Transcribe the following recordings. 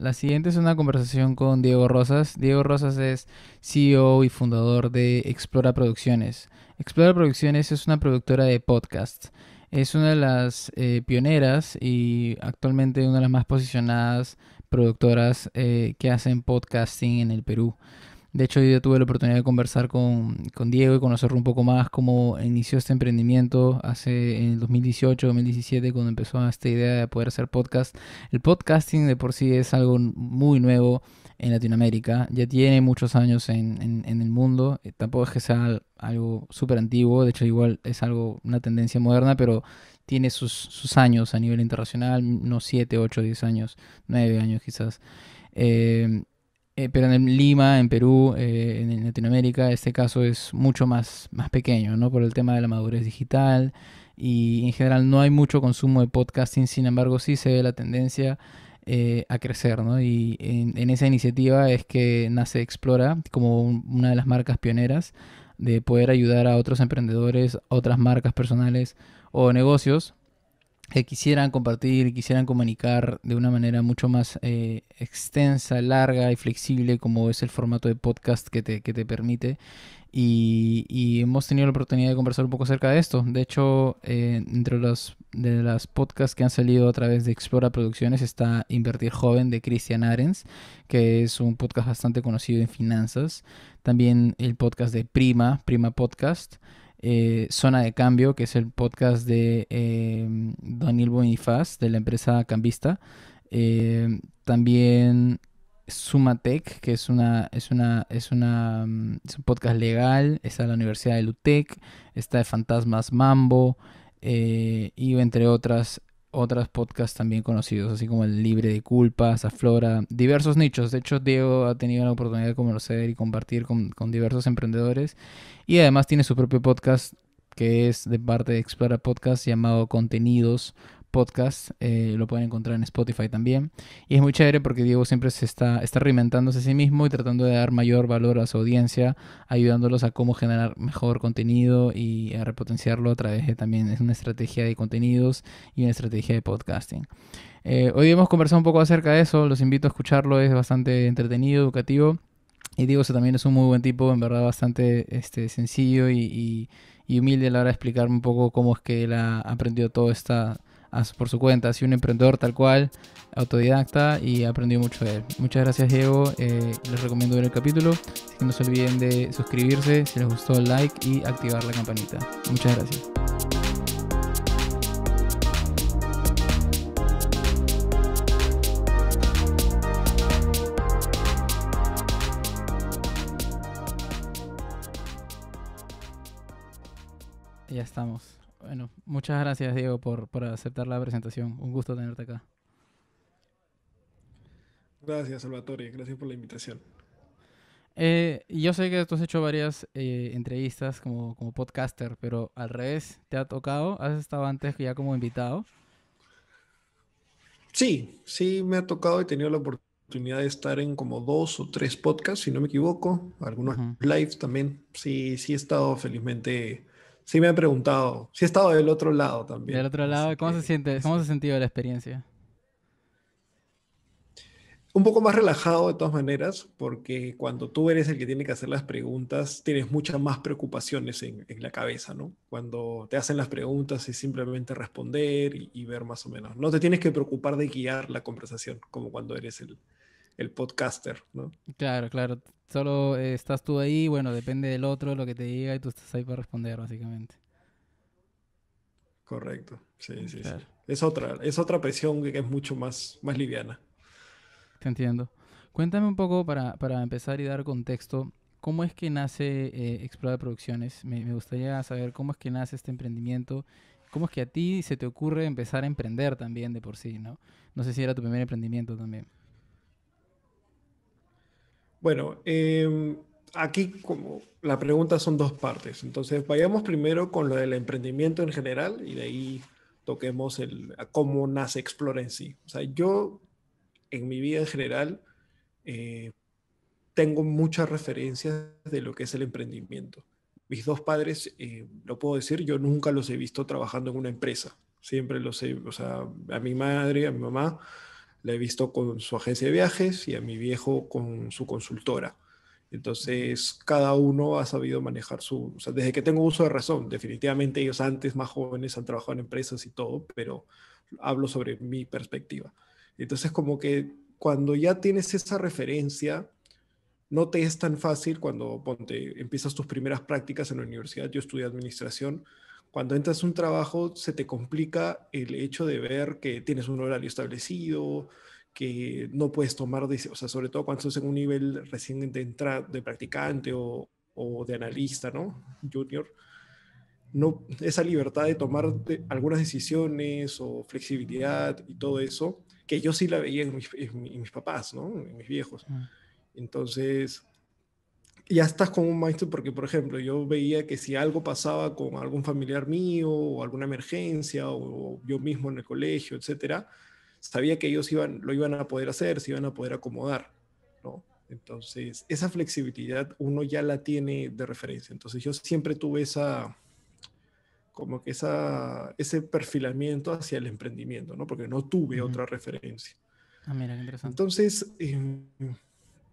La siguiente es una conversación con Diego Rosas. Diego Rosas es CEO y fundador de Explora Producciones. Explora Producciones es una productora de podcasts. Es una de las eh, pioneras y actualmente una de las más posicionadas productoras eh, que hacen podcasting en el Perú. De hecho, yo tuve la oportunidad de conversar con, Diego y conocerlo un poco más cómo inició este emprendimiento hace en el 2018, 2017, cuando empezó esta idea de poder hacer podcast. El podcasting de por sí es algo muy nuevo en Latinoamérica, ya tiene muchos años en, el mundo, eh, tampoco es que sea algo súper antiguo, de hecho igual es algo, una tendencia moderna, pero tiene sus, sus años a nivel internacional, unos 7, 8, 10 años, 9 años quizás. Eh, eh, pero en Lima, en Perú, eh, en Latinoamérica, este caso es mucho más, más pequeño, ¿no? Por el tema de la madurez digital y en general no hay mucho consumo de podcasting, sin embargo sí se ve la tendencia eh, a crecer, ¿no? Y en, esa iniciativa es que nace Explora como una de las marcas pioneras de poder ayudar a otros emprendedores, otras marcas personales o negocios que quisieran compartir y quisieran comunicar de una manera mucho más eh, extensa, larga y flexible como es el formato de podcast que te, que te permite. Y, hemos tenido la oportunidad de conversar un poco acerca de esto. De hecho, eh, entre los de las podcasts que han salido a través de Explora Producciones está Invertir Joven de Christian Arens, que es un podcast bastante conocido en finanzas. También el podcast de Prima, Prima Podcast. Eh, Zona de Cambio, que es el podcast de eh, Daniel Bonifaz, de la empresa Cambista. Eh, también Sumatec, que es una, es una, es una mm, es un podcast legal, está la Universidad de Lutec, está de Fantasmas Mambo, y entre otras otras podcasts también conocidos, así como el Libre de Culpas, Aflora, diversos nichos. De hecho, Diego ha tenido la oportunidad de conocer y compartir con, con diversos emprendedores. Y además tiene su propio podcast que es de parte de Explora Podcast llamado Contenidos podcast. Eh, lo pueden encontrar en Spotify también. Y es muy chévere porque Diego siempre se está, está reinventándose a sí mismo y tratando de dar mayor valor a su audiencia, ayudándolos a cómo generar mejor contenido y a repotenciarlo a través de también es una estrategia de contenidos y una estrategia de podcasting. Eh, hoy hemos conversado un poco acerca de eso, los invito a escucharlo, es bastante entretenido, educativo. Y Diego también es un muy buen tipo, en verdad bastante este, sencillo y, y humilde a la hora de explicarme un poco cómo es que él ha aprendido todo esta por su cuenta. Ha sido un emprendedor tal cual, autodidacta y aprendió mucho de él. Muchas gracias Diego, eh, les recomiendo ver el capítulo. que no se olviden de suscribirse si les gustó el like y activar la campanita. Muchas gracias. Ya estamos. Bueno, muchas gracias Diego por, aceptar la presentación. Un gusto tenerte acá. Gracias Salvatore, gracias por la invitación. Eh, yo sé que tú has hecho varias eh, entrevistas como, como podcaster, pero al revés, ¿te ha tocado? ¿Has estado antes ya como invitado? Sí, sí me ha tocado. He tenido la oportunidad de estar en como dos o tres podcasts, si no me equivoco. Algunos lives también. Sí, sí he estado felizmente sí me han preguntado. Sí he estado del otro lado también. Del otro lado, ¿cómo se siente? ¿Cómo se ha sentido la experiencia? Un poco más relajado de todas maneras, porque cuando tú eres el que tiene que hacer las preguntas, tienes muchas más preocupaciones en, la cabeza, ¿no? Cuando te hacen las preguntas es simplemente responder y, ver más o menos. No te tienes que preocupar de guiar la conversación, como cuando eres el, el podcaster, ¿no? Claro, claro. Solo eh, estás tú ahí, bueno, depende del otro lo que te diga y tú estás ahí para responder, básicamente. Correcto, sí, sí, sí. Es otra, es otra presión que es mucho más, más liviana. Te entiendo. Cuéntame un poco para, para empezar y dar contexto, ¿cómo es que nace eh, Explora Producciones? Me, me gustaría saber cómo es que nace este emprendimiento ¿Cómo es que a ti se te ocurre empezar a emprender también de por sí, no? No sé si era tu primer emprendimiento también. Bueno, em, aquí como la pregunta son dos partes. Entonces, vayamos primero con lo del emprendimiento en general y de ahí toquemos el, cómo nace Explora en sí. O sea, yo en mi vida en general eh, tengo muchas referencias de lo que es el emprendimiento. Mis dos padres, eh, lo puedo decir, yo nunca los he visto trabajando en una empresa. Siempre los he, o sea, a mi madre, a mi mamá, la he visto con su agencia de viajes y a mi viejo con su consultora. Entonces, cada uno ha sabido manejar su, o desde que tengo uso de razón, definitivamente ellos antes, más jóvenes, han trabajado en empresas y todo, pero hablo sobre mi perspectiva. Entonces, como que cuando ya tienes esa referencia, no te es tan fácil cuando ponte, empiezas tus primeras prácticas en la universidad, yo estudié administración, cuando entras a un trabajo se te complica el hecho de ver que tienes un horario establecido, que no puedes tomar, o sea, sobre todo cuando estás en un nivel recién de entrada, de practicante o, o, de analista, ¿no? Junior, no, esa libertad de tomar algunas decisiones o flexibilidad y todo eso, que yo sí la veía en mis, en mis papás, ¿no? En mis viejos. Entonces, ya estás con un maestro porque, por ejemplo, yo veía que si algo pasaba con algún familiar mío o alguna emergencia o yo mismo en el colegio, etcétera, sabía que ellos iban, lo iban a poder hacer, se iban a poder acomodar, ¿no? Entonces, esa flexibilidad uno ya la tiene de referencia. Entonces, yo siempre tuve esa, como que esa, ese perfilamiento hacia el emprendimiento, ¿no? Porque no tuve otra referencia. Ah, mira, qué interesante. Entonces, em,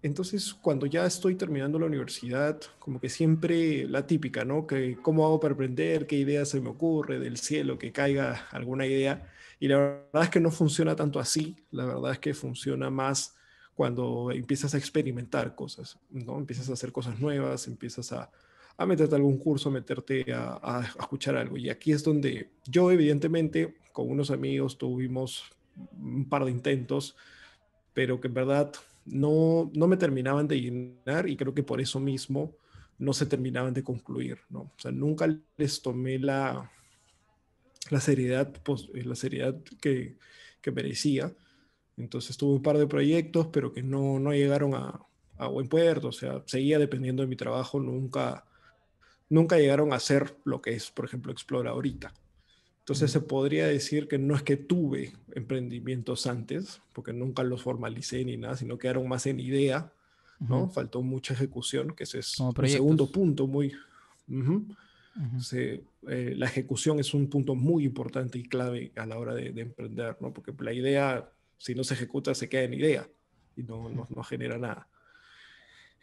entonces, cuando ya estoy terminando la universidad, como que siempre la típica, ¿no? Que cómo hago para aprender, qué idea se me ocurre del cielo, que caiga alguna idea. Y la verdad es que no funciona tanto así, la verdad es que funciona más cuando empiezas a experimentar cosas, ¿no? Empiezas a hacer cosas nuevas, empiezas a, a meterte a algún curso, a meterte a, a, escuchar algo. Y aquí es donde yo, evidentemente, con unos amigos tuvimos un par de intentos, pero que en verdad no, no me terminaban de llenar y creo que por eso mismo no se terminaban de concluir, ¿no? O sea, nunca les tomé la, la seriedad, pues, la seriedad que, que merecía. Entonces tuve un par de proyectos, pero que no, no llegaron a, a, buen puerto, o sea, seguía dependiendo de mi trabajo, nunca, nunca llegaron a ser lo que es, por ejemplo, Explora ahorita. Entonces se podría decir que no es que tuve emprendimientos antes, porque nunca los formalicé ni nada, sino quedaron más en idea, ¿no? Uh -huh. Faltó mucha ejecución, que ese es un segundo punto muy... Uh -huh. Uh -huh. Se, eh, la ejecución es un punto muy importante y clave a la hora de, de, emprender, ¿no? Porque la idea, si no se ejecuta, se queda en idea y no, no, no genera nada.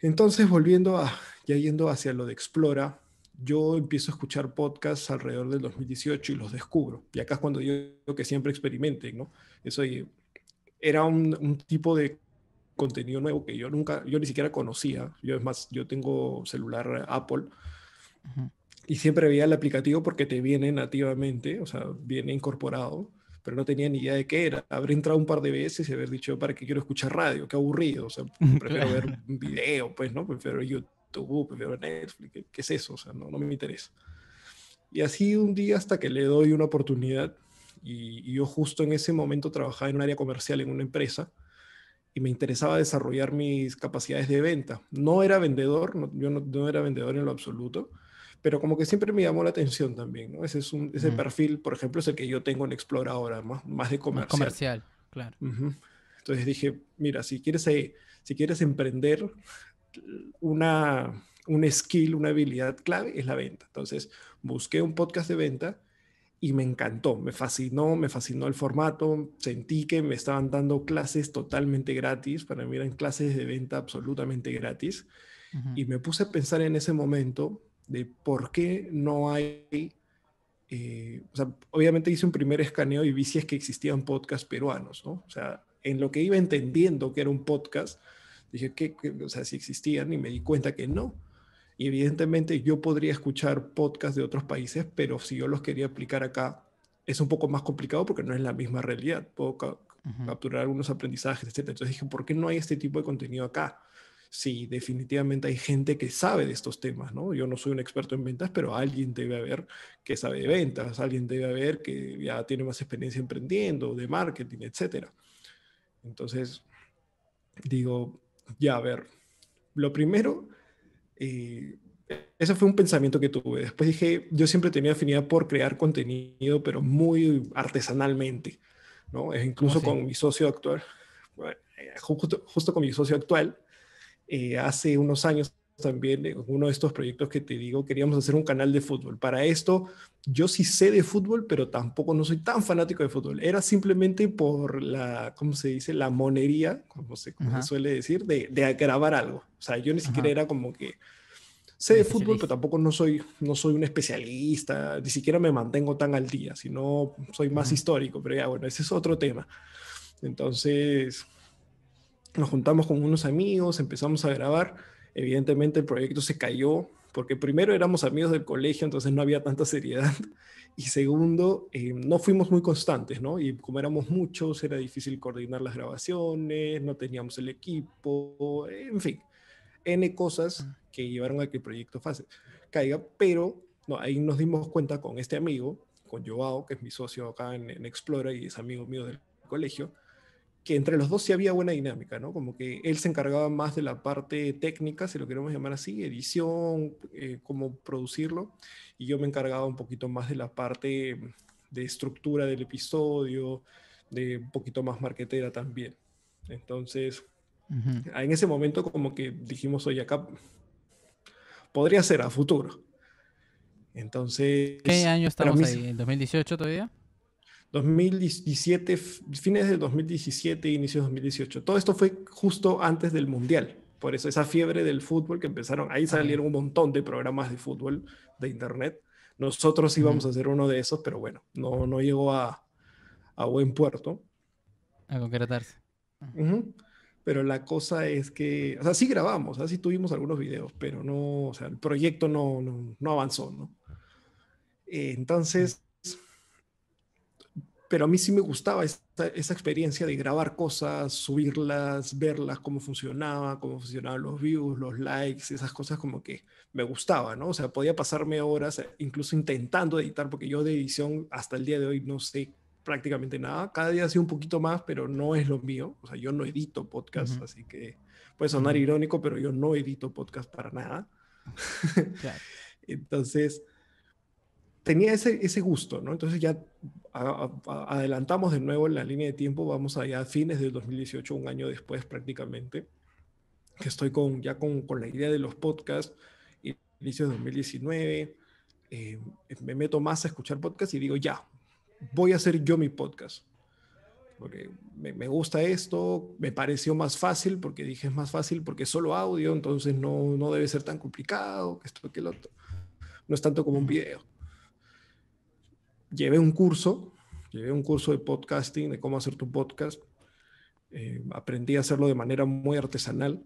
Entonces, volviendo a, ya yendo hacia lo de Explora, yo empiezo a escuchar podcasts alrededor del 2018 y los descubro. Y acá es cuando yo digo que siempre experimenten, ¿no? Eso era un, un, tipo de contenido nuevo que yo nunca, yo ni siquiera conocía. Yo es más, yo tengo celular Apple uh -huh. y siempre veía el aplicativo porque te viene nativamente, o sea, viene incorporado, pero no tenía ni idea de qué era. Habré entrado un par de veces y haber dicho, ¿para qué quiero escuchar radio? Qué aburrido, o sea, prefiero ver un video, pues, ¿no? Prefiero YouTube YouTube, prefiero Netflix, ¿qué, ¿qué, es eso? O sea, no, no me interesa. Y así un día hasta que le doy una oportunidad y, y, yo justo en ese momento trabajaba en un área comercial en una empresa y me interesaba desarrollar mis capacidades de venta. No era vendedor, no, yo no, no, era vendedor en lo absoluto, pero como que siempre me llamó la atención también, ¿no? Ese, es un, ese mm. perfil, por ejemplo, es el que yo tengo en Explora ahora, más, más de comercial. Más comercial, claro. Uh -huh. Entonces dije, mira, si quieres, eh, si quieres emprender, una, un skill, una habilidad clave es la venta. Entonces, busqué un podcast de venta y me encantó, me fascinó, me fascinó el formato, sentí que me estaban dando clases totalmente gratis, para mí eran clases de venta absolutamente gratis, uh -huh. y me puse a pensar en ese momento de por qué no hay, eh, o sea, obviamente hice un primer escaneo y vi si es que existían podcasts peruanos, ¿no? O sea, en lo que iba entendiendo que era un podcast, Dije, ¿qué, qué, o sea, si existían y me di cuenta que no. Y evidentemente yo podría escuchar podcasts de otros países, pero si yo los quería aplicar acá, es un poco más complicado porque no es la misma realidad. Puedo ca uh -huh. capturar algunos aprendizajes, etc. Entonces dije, ¿por qué no hay este tipo de contenido acá? Sí, definitivamente hay gente que sabe de estos temas, ¿no? Yo no soy un experto en ventas, pero alguien debe haber que sabe de ventas, alguien debe haber que ya tiene más experiencia emprendiendo, de marketing, etc. Entonces, digo, ya, a ver, lo primero, eh, ese fue un pensamiento que tuve. Después dije, yo siempre tenía afinidad por crear contenido, pero muy artesanalmente, ¿no? Incluso con mi socio actual, bueno, justo, justo, con mi socio actual, eh, hace unos años también en uno de estos proyectos que te digo, queríamos hacer un canal de fútbol. Para esto, yo sí sé de fútbol, pero tampoco no soy tan fanático de fútbol. Era simplemente por la, ¿cómo se dice? La monería, como se, suele decir, de, de, grabar algo. O sea, yo ni siquiera era como que sé de fútbol, pero tampoco no soy, no soy un especialista, ni siquiera me mantengo tan al día, sino soy más histórico, pero ya bueno, ese es otro tema. Entonces, nos juntamos con unos amigos, empezamos a grabar Evidentemente el proyecto se cayó porque primero éramos amigos del colegio, entonces no había tanta seriedad. Y segundo, eh, no fuimos muy constantes, ¿no? Y como éramos muchos, era difícil coordinar las grabaciones, no teníamos el equipo, en fin, N cosas que llevaron a que el proyecto fase, caiga, pero no, ahí nos dimos cuenta con este amigo, con Joao, que es mi socio acá en, en Explora y es amigo mío del colegio, que entre los dos sí había buena dinámica, ¿no? Como que él se encargaba más de la parte técnica, si lo queremos llamar así, edición, eh, cómo producirlo, y yo me encargaba un poquito más de la parte de estructura del episodio, de un poquito más marquetera también. Entonces, en ese momento como que dijimos, oye, acá podría ser a futuro. Entonces... ¿Qué año estamos ahí? ¿En 2018 todavía? 2017, fines de 2017, inicios de 2018. Todo esto fue justo antes del Mundial. Por eso esa fiebre del fútbol que empezaron, ahí salieron un montón de programas de fútbol de internet. Nosotros íbamos a hacer uno de esos, pero bueno, no, no llegó a, a buen puerto. A concretarse. Pero la cosa es que, o sea, sí grabamos, así tuvimos algunos videos, pero no, o sea, el proyecto no, no, no avanzó, ¿no? entonces, pero a mí sí me gustaba esa, experiencia de grabar cosas, subirlas, verlas, cómo funcionaba, cómo funcionaban los views, los likes, esas cosas como que me gustaba, ¿no? O sea, podía pasarme horas eh, incluso intentando editar, porque yo de edición hasta el día de hoy no sé prácticamente nada. Cada día sí un poquito más, pero no es lo mío. O sea, yo no edito podcast, así que puede sonar irónico, pero yo no edito podcast para nada. Entonces, tenía ese, ese gusto, ¿no? Entonces ya adelantamos de nuevo en la línea de tiempo, vamos allá a fines del 2018, un año después prácticamente, que estoy con, ya con, con la idea de los podcasts, inicio de 2019, eh, me meto más a escuchar podcasts y digo, ya, voy a hacer yo mi podcast. Porque me, gusta esto, me pareció más fácil, porque dije es más fácil porque es solo audio, entonces no, no debe ser tan complicado, esto, que lo otro. No es tanto como un video llevé un curso, llevé un curso de podcasting, de cómo hacer tu podcast. Eh, aprendí a hacerlo de manera muy artesanal,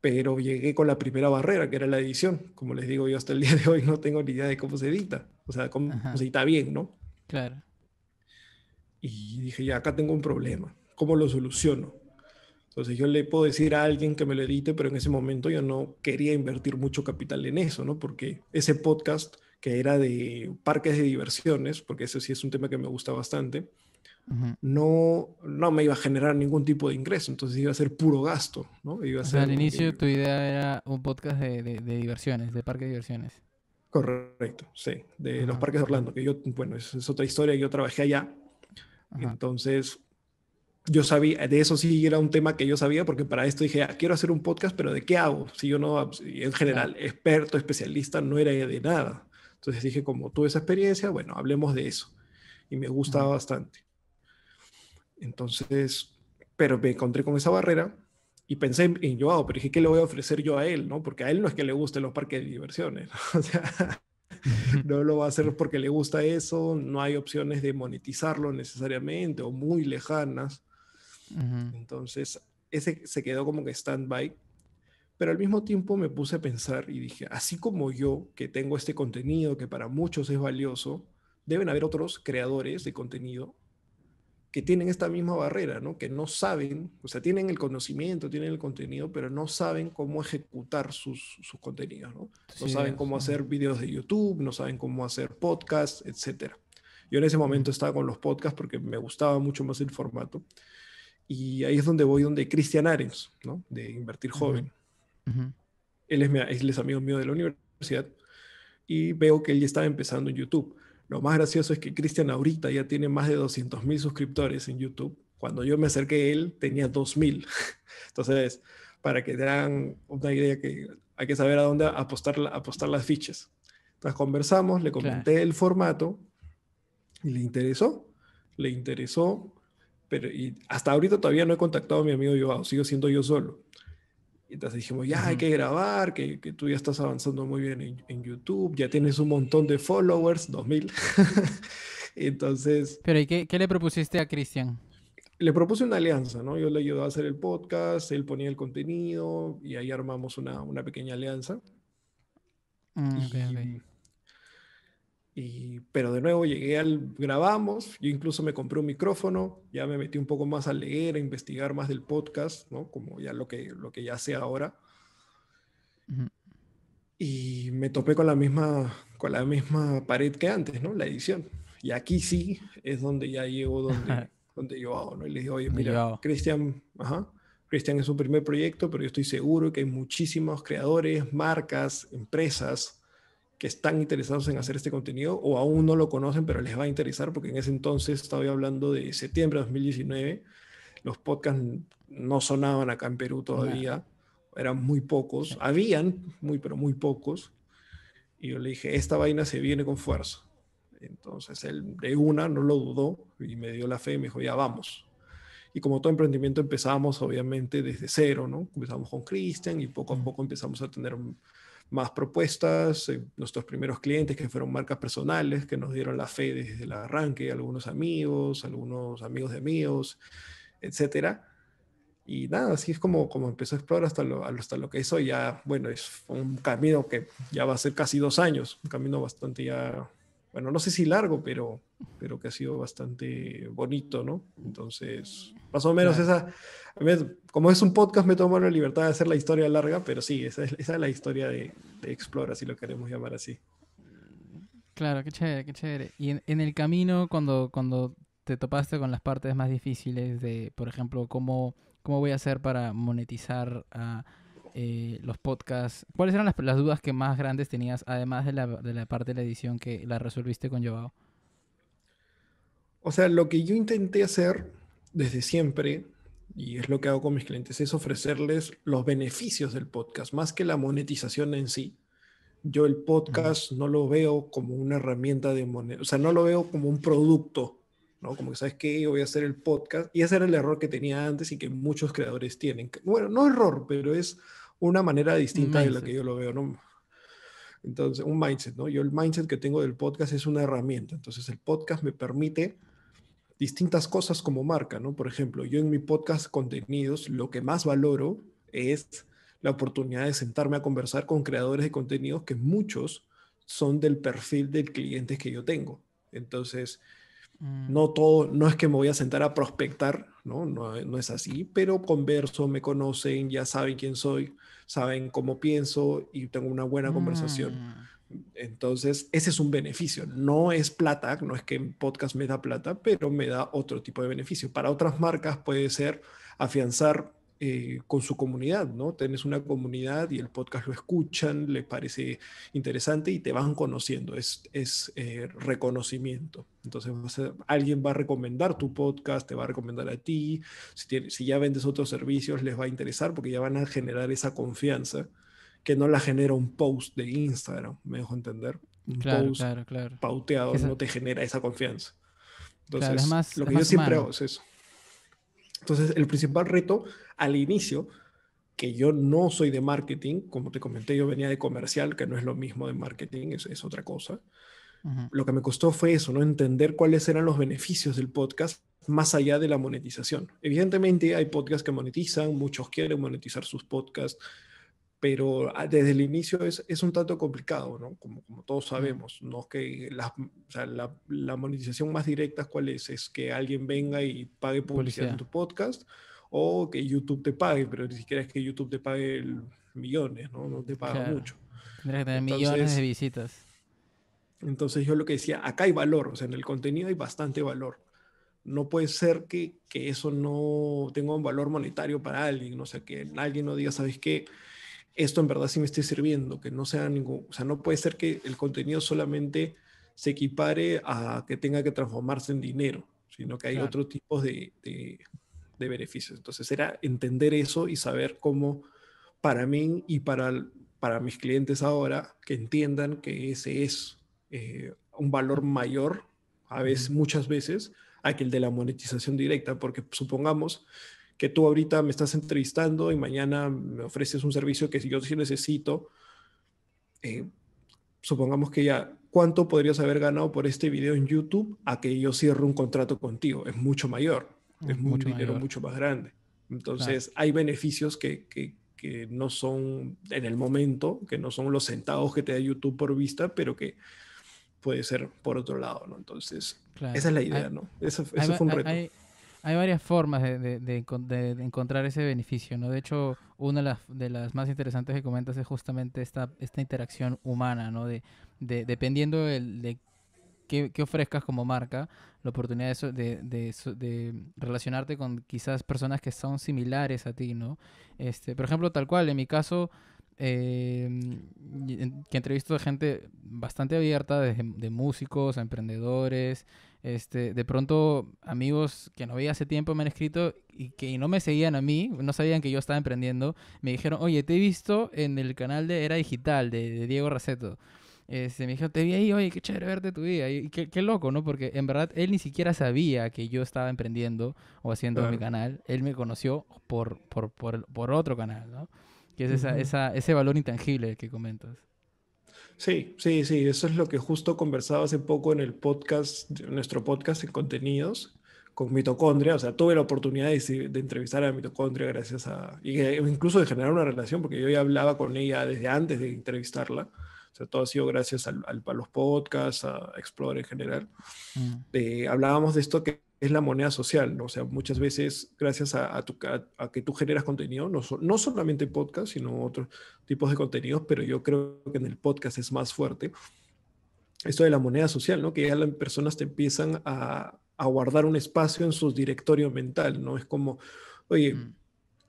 pero llegué con la primera barrera, que era la edición. Como les digo, yo hasta el día de hoy no tengo ni idea de cómo se edita, o sea, cómo se edita bien, ¿no? Claro. Y dije, ya, acá tengo un problema, ¿cómo lo soluciono? Entonces yo le puedo decir a alguien que me lo edite, pero en ese momento yo no quería invertir mucho capital en eso, ¿no? Porque ese podcast que era de parques de diversiones, porque eso sí es un tema que me gusta bastante, no, no me iba a generar ningún tipo de ingreso, entonces iba a ser puro gasto, ¿no? Iba a ser, al inicio tu idea era un podcast de, de, diversiones, de parques de diversiones. Correcto, sí, de los parques de Orlando, que yo, bueno, es, es otra historia, yo trabajé allá, entonces yo sabía, de eso sí era un tema que yo sabía, porque para esto dije, ah, quiero hacer un podcast, pero ¿de qué hago? Si yo no, en general, experto, especialista, no era de nada. Entonces dije, como tuve esa experiencia, bueno, hablemos de eso. Y me gustaba bastante. Entonces, pero me encontré con esa barrera y pensé en, Joao, pero dije, ¿qué le voy a ofrecer yo a él? ¿no? Porque a él no es que le gusten los parques de diversiones. O sea, no lo va a hacer porque le gusta eso, no hay opciones de monetizarlo necesariamente o muy lejanas. Entonces, ese se quedó como que stand-by pero al mismo tiempo me puse a pensar y dije, así como yo, que tengo este contenido que para muchos es valioso, deben haber otros creadores de contenido que tienen esta misma barrera, ¿no? Que no saben, o sea, tienen el conocimiento, tienen el contenido, pero no saben cómo ejecutar sus, sus contenidos, ¿no? No saben cómo hacer videos de YouTube, no saben cómo hacer podcasts, etc. Yo en ese momento estaba con los podcasts porque me gustaba mucho más el formato. Y ahí es donde voy, donde Cristian Arens, ¿no? De Invertir Joven. Él, es, él es amigo mío de la universidad y veo que él ya estaba empezando en YouTube. Lo más gracioso es que Cristian ahorita ya tiene más de 200 mil suscriptores en YouTube. Cuando yo me acerqué a él tenía 2 mil. Entonces, para que te hagan una idea que hay que saber a dónde apostar, apostar las fichas. Entonces conversamos, le comenté el formato y le interesó, le interesó, pero y hasta ahorita todavía no he contactado a mi amigo Joao, sigo siendo yo solo. Entonces dijimos, ya hay que grabar, que, que, tú ya estás avanzando muy bien en, en, YouTube, ya tienes un montón de followers, 2000. Entonces... Pero ¿y qué, qué le propusiste a Cristian? Le propuse una alianza, ¿no? Yo le ayudaba a hacer el podcast, él ponía el contenido y ahí armamos una, una pequeña alianza. Mm, okay, y, okay. Y, pero de nuevo llegué al, grabamos, yo incluso me compré un micrófono, ya me metí un poco más a leer, a investigar más del podcast, ¿no? Como ya lo que, lo que ya sé ahora. Uh -huh. Y me topé con la, misma, con la misma pared que antes, ¿no? La edición. Y aquí sí es donde ya llego donde, donde yo hago, ¿no? Y le digo, oye, mira, Cristian, ajá, Cristian es su primer proyecto, pero yo estoy seguro que hay muchísimos creadores, marcas, empresas, que están interesados en hacer este contenido o aún no lo conocen, pero les va a interesar porque en ese entonces estaba hablando de septiembre de 2019, los podcasts no sonaban acá en Perú todavía, eran muy pocos, habían, muy pero muy pocos, y yo le dije, esta vaina se viene con fuerza. Entonces él de una no lo dudó y me dio la fe y me dijo, ya vamos. Y como todo emprendimiento empezamos obviamente desde cero, ¿no? Empezamos con Christian y poco a poco empezamos a tener más propuestas, eh, nuestros primeros clientes que fueron marcas personales, que nos dieron la fe desde el arranque, algunos amigos, algunos amigos de amigos, etcétera. Y nada, así es como, como empezó a explorar hasta lo, hasta lo que es hoy. Ya, bueno, es un camino que ya va a ser casi dos años, un camino bastante ya, bueno, no sé si largo, pero, pero que ha sido bastante bonito, ¿no? Entonces, más o menos esa, como es un podcast, me tomo la libertad de hacer la historia larga, pero sí, esa es, esa es la historia de, de Explora, si lo queremos llamar así. Claro, qué chévere, qué chévere. Y en, en, el camino, cuando, cuando te topaste con las partes más difíciles de, por ejemplo, cómo, cómo voy a hacer para monetizar a eh, los podcasts, ¿cuáles eran las, las, dudas que más grandes tenías, además de la, de la parte de la edición que la resolviste con Joao? O sea, lo que yo intenté hacer desde siempre, y es lo que hago con mis clientes, es ofrecerles los beneficios del podcast, más que la monetización en sí. Yo el podcast uh -huh. no lo veo como una herramienta de moneda, o sea, no lo veo como un producto, ¿no? Como que, ¿sabes qué? Yo voy a hacer el podcast. Y ese era el error que tenía antes y que muchos creadores tienen. Bueno, no error, pero es una manera distinta de la que yo lo veo, ¿no? Entonces, un mindset, ¿no? Yo el mindset que tengo del podcast es una herramienta. Entonces, el podcast me permite distintas cosas como marca, ¿no? Por ejemplo, yo en mi podcast contenidos lo que más valoro es la oportunidad de sentarme a conversar con creadores de contenidos que muchos son del perfil del cliente que yo tengo. Entonces, mm. no todo, no es que me voy a sentar a prospectar, ¿no? No, no es así, pero converso, me conocen, ya saben quién soy, saben cómo pienso y tengo una buena mm. conversación. Entonces, ese es un beneficio. No es plata, no es que en podcast me da plata, pero me da otro tipo de beneficio. Para otras marcas puede ser afianzar eh, con su comunidad, ¿no? Tienes una comunidad y el podcast lo escuchan, les parece interesante y te van conociendo, es, es eh, reconocimiento. Entonces alguien va a recomendar tu podcast, te va a recomendar a ti, si, ya vendes otros servicios les va a interesar porque ya van a generar esa confianza que no la genera un post de Instagram, me dejo entender. Un claro, post claro, claro. pauteado esa... no te genera esa confianza. Entonces, más, lo que yo siempre humano. hago es eso. Entonces, el principal reto al inicio, que yo no soy de marketing, como te comenté, yo venía de comercial, que no es lo mismo de marketing, es, es otra cosa. Uh -huh. Lo que me costó fue eso, ¿no? Entender cuáles eran los beneficios del podcast más allá de la monetización. Evidentemente hay podcasts que monetizan, muchos quieren monetizar sus podcasts, pero ah, desde el inicio es, es un tanto complicado, ¿no? Como, como todos sabemos, ¿no? Que la, o sea, la, la, monetización más directa, ¿cuál es? Es que alguien venga y pague publicidad, publicidad, en tu podcast o que YouTube te pague, pero ni siquiera es que YouTube te pague millones, ¿no? No te paga claro. mucho. Tendría que tener entonces, millones de visitas. Entonces yo lo que decía, acá hay valor, o sea, en el contenido hay bastante valor. No puede ser que, que eso no tenga un valor monetario para alguien, ¿no? o sea, que alguien no diga, ¿sabes qué? Esto en verdad sí me esté sirviendo, que no sea ningún, o sea, no puede ser que el contenido solamente se equipare a que tenga que transformarse en dinero, sino que hay claro. otro tipo de, de, de, beneficios. Entonces era entender eso y saber cómo para mí y para, para mis clientes ahora, que entiendan que ese es eh, un valor mayor, a veces, muchas veces, a que el de la monetización directa, porque supongamos que tú ahorita me estás entrevistando y mañana me ofreces un servicio que si yo sí necesito, eh, supongamos que ya, ¿cuánto podrías haber ganado por este video en YouTube a que yo cierre un contrato contigo? Es mucho mayor, es mucho un dinero mucho más grande. Entonces, hay beneficios que, que, que, no son en el momento, que no son los centavos que te da YouTube por vista, pero que puede ser por otro lado, ¿no? Entonces, esa es la idea, ¿no? Eso, fue un reto. Hay, varias formas de, encontrar ese beneficio, ¿no? De hecho, una de las, de las más interesantes que comentas es justamente esta, esta interacción humana, ¿no? De, dependiendo de qué, ofrezcas como marca, la oportunidad de, relacionarte con quizás personas que son similares a ti, ¿no? Este, por ejemplo, tal cual, en mi caso, eh, que entrevisto a gente bastante abierta, de, músicos, a emprendedores, este, de pronto amigos que no veía hace tiempo me han escrito y que no me seguían a mí, no sabían que yo estaba emprendiendo, me dijeron, oye, te he visto en el canal de Era Digital, de, Diego Raceto. Este, me dijo, te vi ahí, oye, qué chévere verte tu vida. Y qué, qué, loco, ¿no? Porque en verdad él ni siquiera sabía que yo estaba emprendiendo o haciendo mi canal. Él me conoció por, por, por, por otro canal, ¿no? Que es esa, esa, ese valor intangible que comentas. Sí, sí, sí, eso es lo que justo conversaba hace poco en el podcast, nuestro podcast en contenidos con mitocondria, o sea, tuve la oportunidad de, entrevistar a mitocondria gracias a, incluso de generar una relación, porque yo ya hablaba con ella desde antes de entrevistarla, o sea, todo ha sido gracias al, a los podcasts, a Explore en general. Mm. Eh, hablábamos de esto que es la moneda social, ¿no? O sea, muchas veces gracias a, a, que tú generas contenido, no, no solamente podcast, sino otros tipos de contenidos, pero yo creo que en el podcast es más fuerte. Esto de la moneda social, ¿no? Que ya las personas te empiezan a, a guardar un espacio en su directorio mental, ¿no? Es como, oye, mm.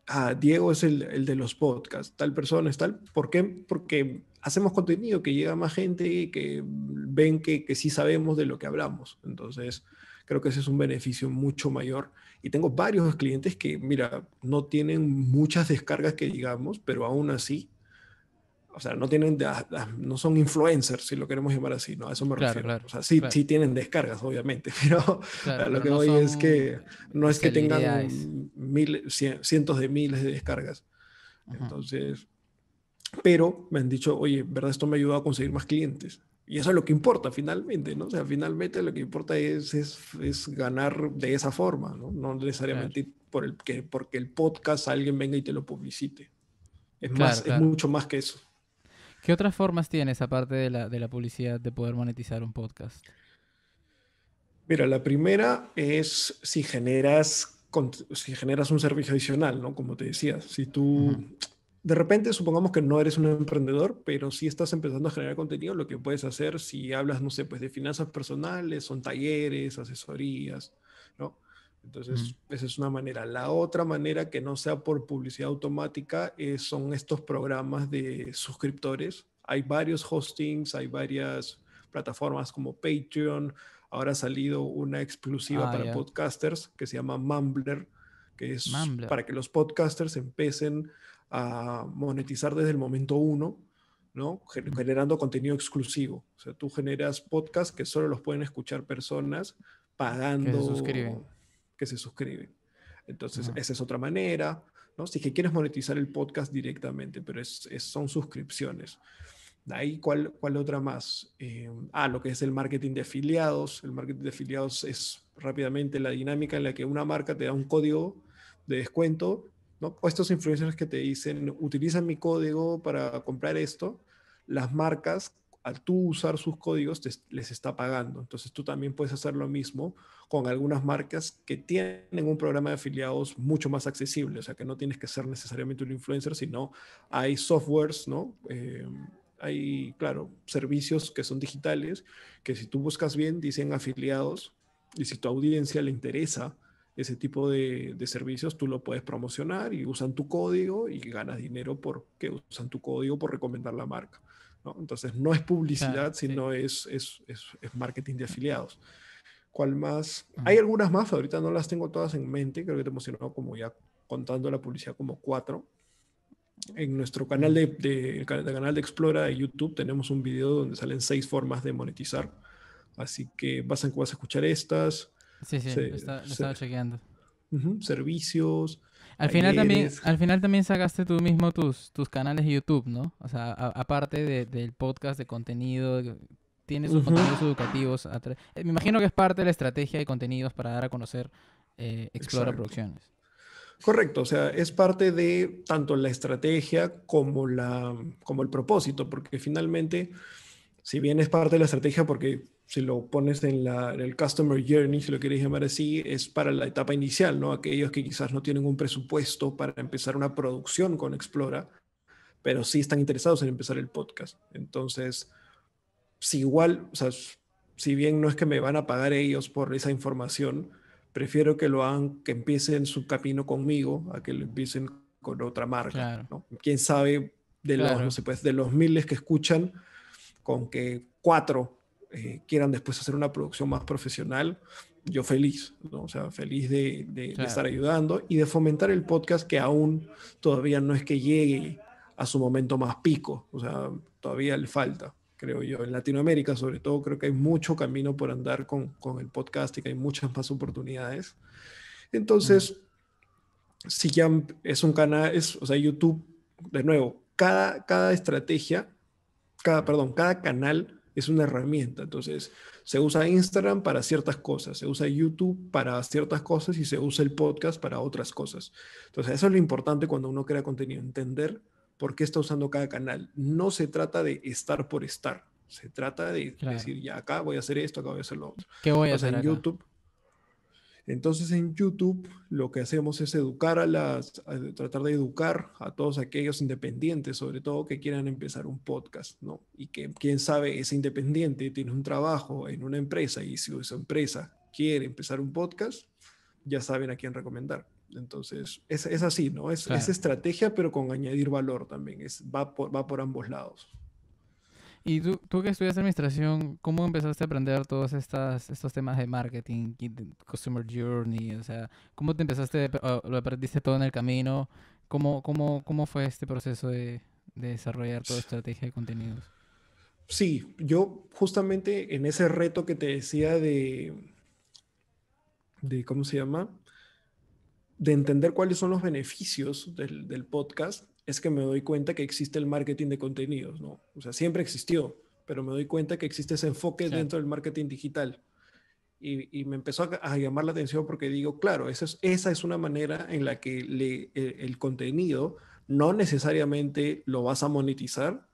ah, Diego es el, el, de los podcasts, tal persona es tal. ¿Por qué? Porque hacemos contenido que llega a más gente y que ven que, que sí sabemos de lo que hablamos. Entonces, creo que ese es un beneficio mucho mayor. Y tengo varios clientes que, mira, no tienen muchas descargas que digamos, pero aún así, o sea, no tienen, no son influencers, si lo queremos llamar así, ¿no? A eso me refiero. o sea, sí, sí tienen descargas, obviamente, pero lo que voy es que no es que tengan mil, cientos de miles de descargas. Entonces, pero me han dicho, oye, ¿verdad? Esto me ha ayudado a conseguir más clientes. Y eso es lo que importa finalmente, ¿no? O sea, finalmente lo que importa es, es, es ganar de esa forma, ¿no? No necesariamente por el, que, porque el podcast alguien venga y te lo publicite. Es, más, es mucho más que eso. ¿Qué otras formas tienes aparte de la, de la publicidad de poder monetizar un podcast? Mira, la primera es si generas, si generas un servicio adicional, ¿no? Como te decía, si tú de repente, supongamos que no eres un emprendedor, pero si estás empezando a generar contenido, lo que puedes hacer si hablas, no sé, pues de finanzas personales, son talleres, asesorías, ¿no? Entonces, esa es una manera. La otra manera que no sea por publicidad automática son estos programas de suscriptores. Hay varios hostings, hay varias plataformas como Patreon. Ahora ha salido una exclusiva ah, para podcasters que se llama Mumbler, que es para que los podcasters empiecen a monetizar desde el momento uno, ¿no? Generando contenido exclusivo. O sea, tú generas podcasts que solo los pueden escuchar personas pagando. Que se suscriben. Que se suscriben. Entonces, esa es otra manera, ¿no? Si que quieres monetizar el podcast directamente, pero es, son suscripciones. De ahí, ¿cuál, cuál otra más? Eh, ah, lo que es el marketing de afiliados. El marketing de afiliados es rápidamente la dinámica en la que una marca te da un código de descuento o estos influencers que te dicen, utiliza mi código para comprar esto, las marcas, al tú usar sus códigos, les está pagando. Entonces tú también puedes hacer lo mismo con algunas marcas que tienen un programa de afiliados mucho más accesible, o sea, que no tienes que ser necesariamente un influencer, sino hay softwares, ¿no? Eh, hay, claro, servicios que son digitales, que si tú buscas bien, dicen afiliados, y si tu audiencia le interesa ese tipo de, servicios tú lo puedes promocionar y usan tu código y ganas dinero porque usan tu código por recomendar la marca. ¿no? Entonces no es publicidad, sino es, es, es, marketing de afiliados. ¿Cuál más? Hay algunas más, ahorita no las tengo todas en mente, creo que te emocionó como ya contando la publicidad como cuatro. en nuestro canal de, de, canal de Explora de YouTube tenemos un video donde salen seis formas de monetizar. Así que vas a, vas a escuchar estas. Sí, sí, lo, estaba chequeando. servicios. Al final, también, al final también sacaste tú mismo tus, tus canales de YouTube, ¿no? O sea, aparte del podcast de contenido, tienes sus contenidos educativos. Eh, me imagino que es parte de la estrategia de contenidos para dar a conocer eh, Explora Producciones. Correcto, o sea, es parte de tanto la estrategia como, la, como el propósito, porque finalmente, si bien es parte de la estrategia, porque si lo pones en, la, en, el Customer Journey, si lo quieres llamar así, es para la etapa inicial, ¿no? Aquellos que quizás no tienen un presupuesto para empezar una producción con Explora, pero sí están interesados en empezar el podcast. Entonces, si igual, o sea, si bien no es que me van a pagar ellos por esa información, prefiero que lo hagan, que empiecen su camino conmigo, a que lo empiecen con otra marca. ¿no? Quién sabe de los, pues, de los miles que escuchan, con que cuatro eh, quieran después hacer una producción más profesional, yo feliz, ¿no? o sea, feliz de, de, estar ayudando y de fomentar el podcast que aún todavía no es que llegue a su momento más pico, o sea, todavía le falta creo yo. En Latinoamérica, sobre todo, creo que hay mucho camino por andar con, con el podcast y que hay muchas más oportunidades. Entonces, si ya es un canal, es, o sea, YouTube, de nuevo, cada, cada estrategia, cada, perdón, cada canal es una herramienta. Entonces, se usa Instagram para ciertas cosas, se usa YouTube para ciertas cosas y se usa el podcast para otras cosas. Entonces, eso es lo importante cuando uno crea contenido, entender por qué está usando cada canal. No se trata de estar por estar, se trata de decir, ya acá voy a hacer esto, acá voy a hacer lo otro. ¿Qué voy a hacer en YouTube? Entonces en YouTube lo que hacemos es educar a las, tratar de educar a todos aquellos independientes, sobre todo que quieran empezar un podcast, ¿no? Y que quién sabe es independiente, tiene un trabajo en una empresa y si esa empresa quiere empezar un podcast, ya saben a quién recomendar. Entonces, es, es así, ¿no? Es, es, estrategia, pero con añadir valor también. Es, va, por, va por ambos lados. Y tú, tú que estudias administración, ¿cómo empezaste a aprender todos estas, estos temas de marketing, customer journey? O sea, ¿cómo te empezaste, lo aprendiste todo en el camino? ¿Cómo, cómo, cómo fue este proceso de, de desarrollar toda estrategia de contenidos? Sí, yo justamente en ese reto que te decía de, de ¿cómo se llama? de entender cuáles son los beneficios del, podcast, es que me doy cuenta que existe el marketing de contenidos, ¿no? O sea, siempre existió, pero me doy cuenta que existe ese enfoque dentro del marketing digital. Y, me empezó a, llamar la atención porque digo, claro, esa es, esa es una manera en la que le, el, el contenido no necesariamente lo vas a monetizar,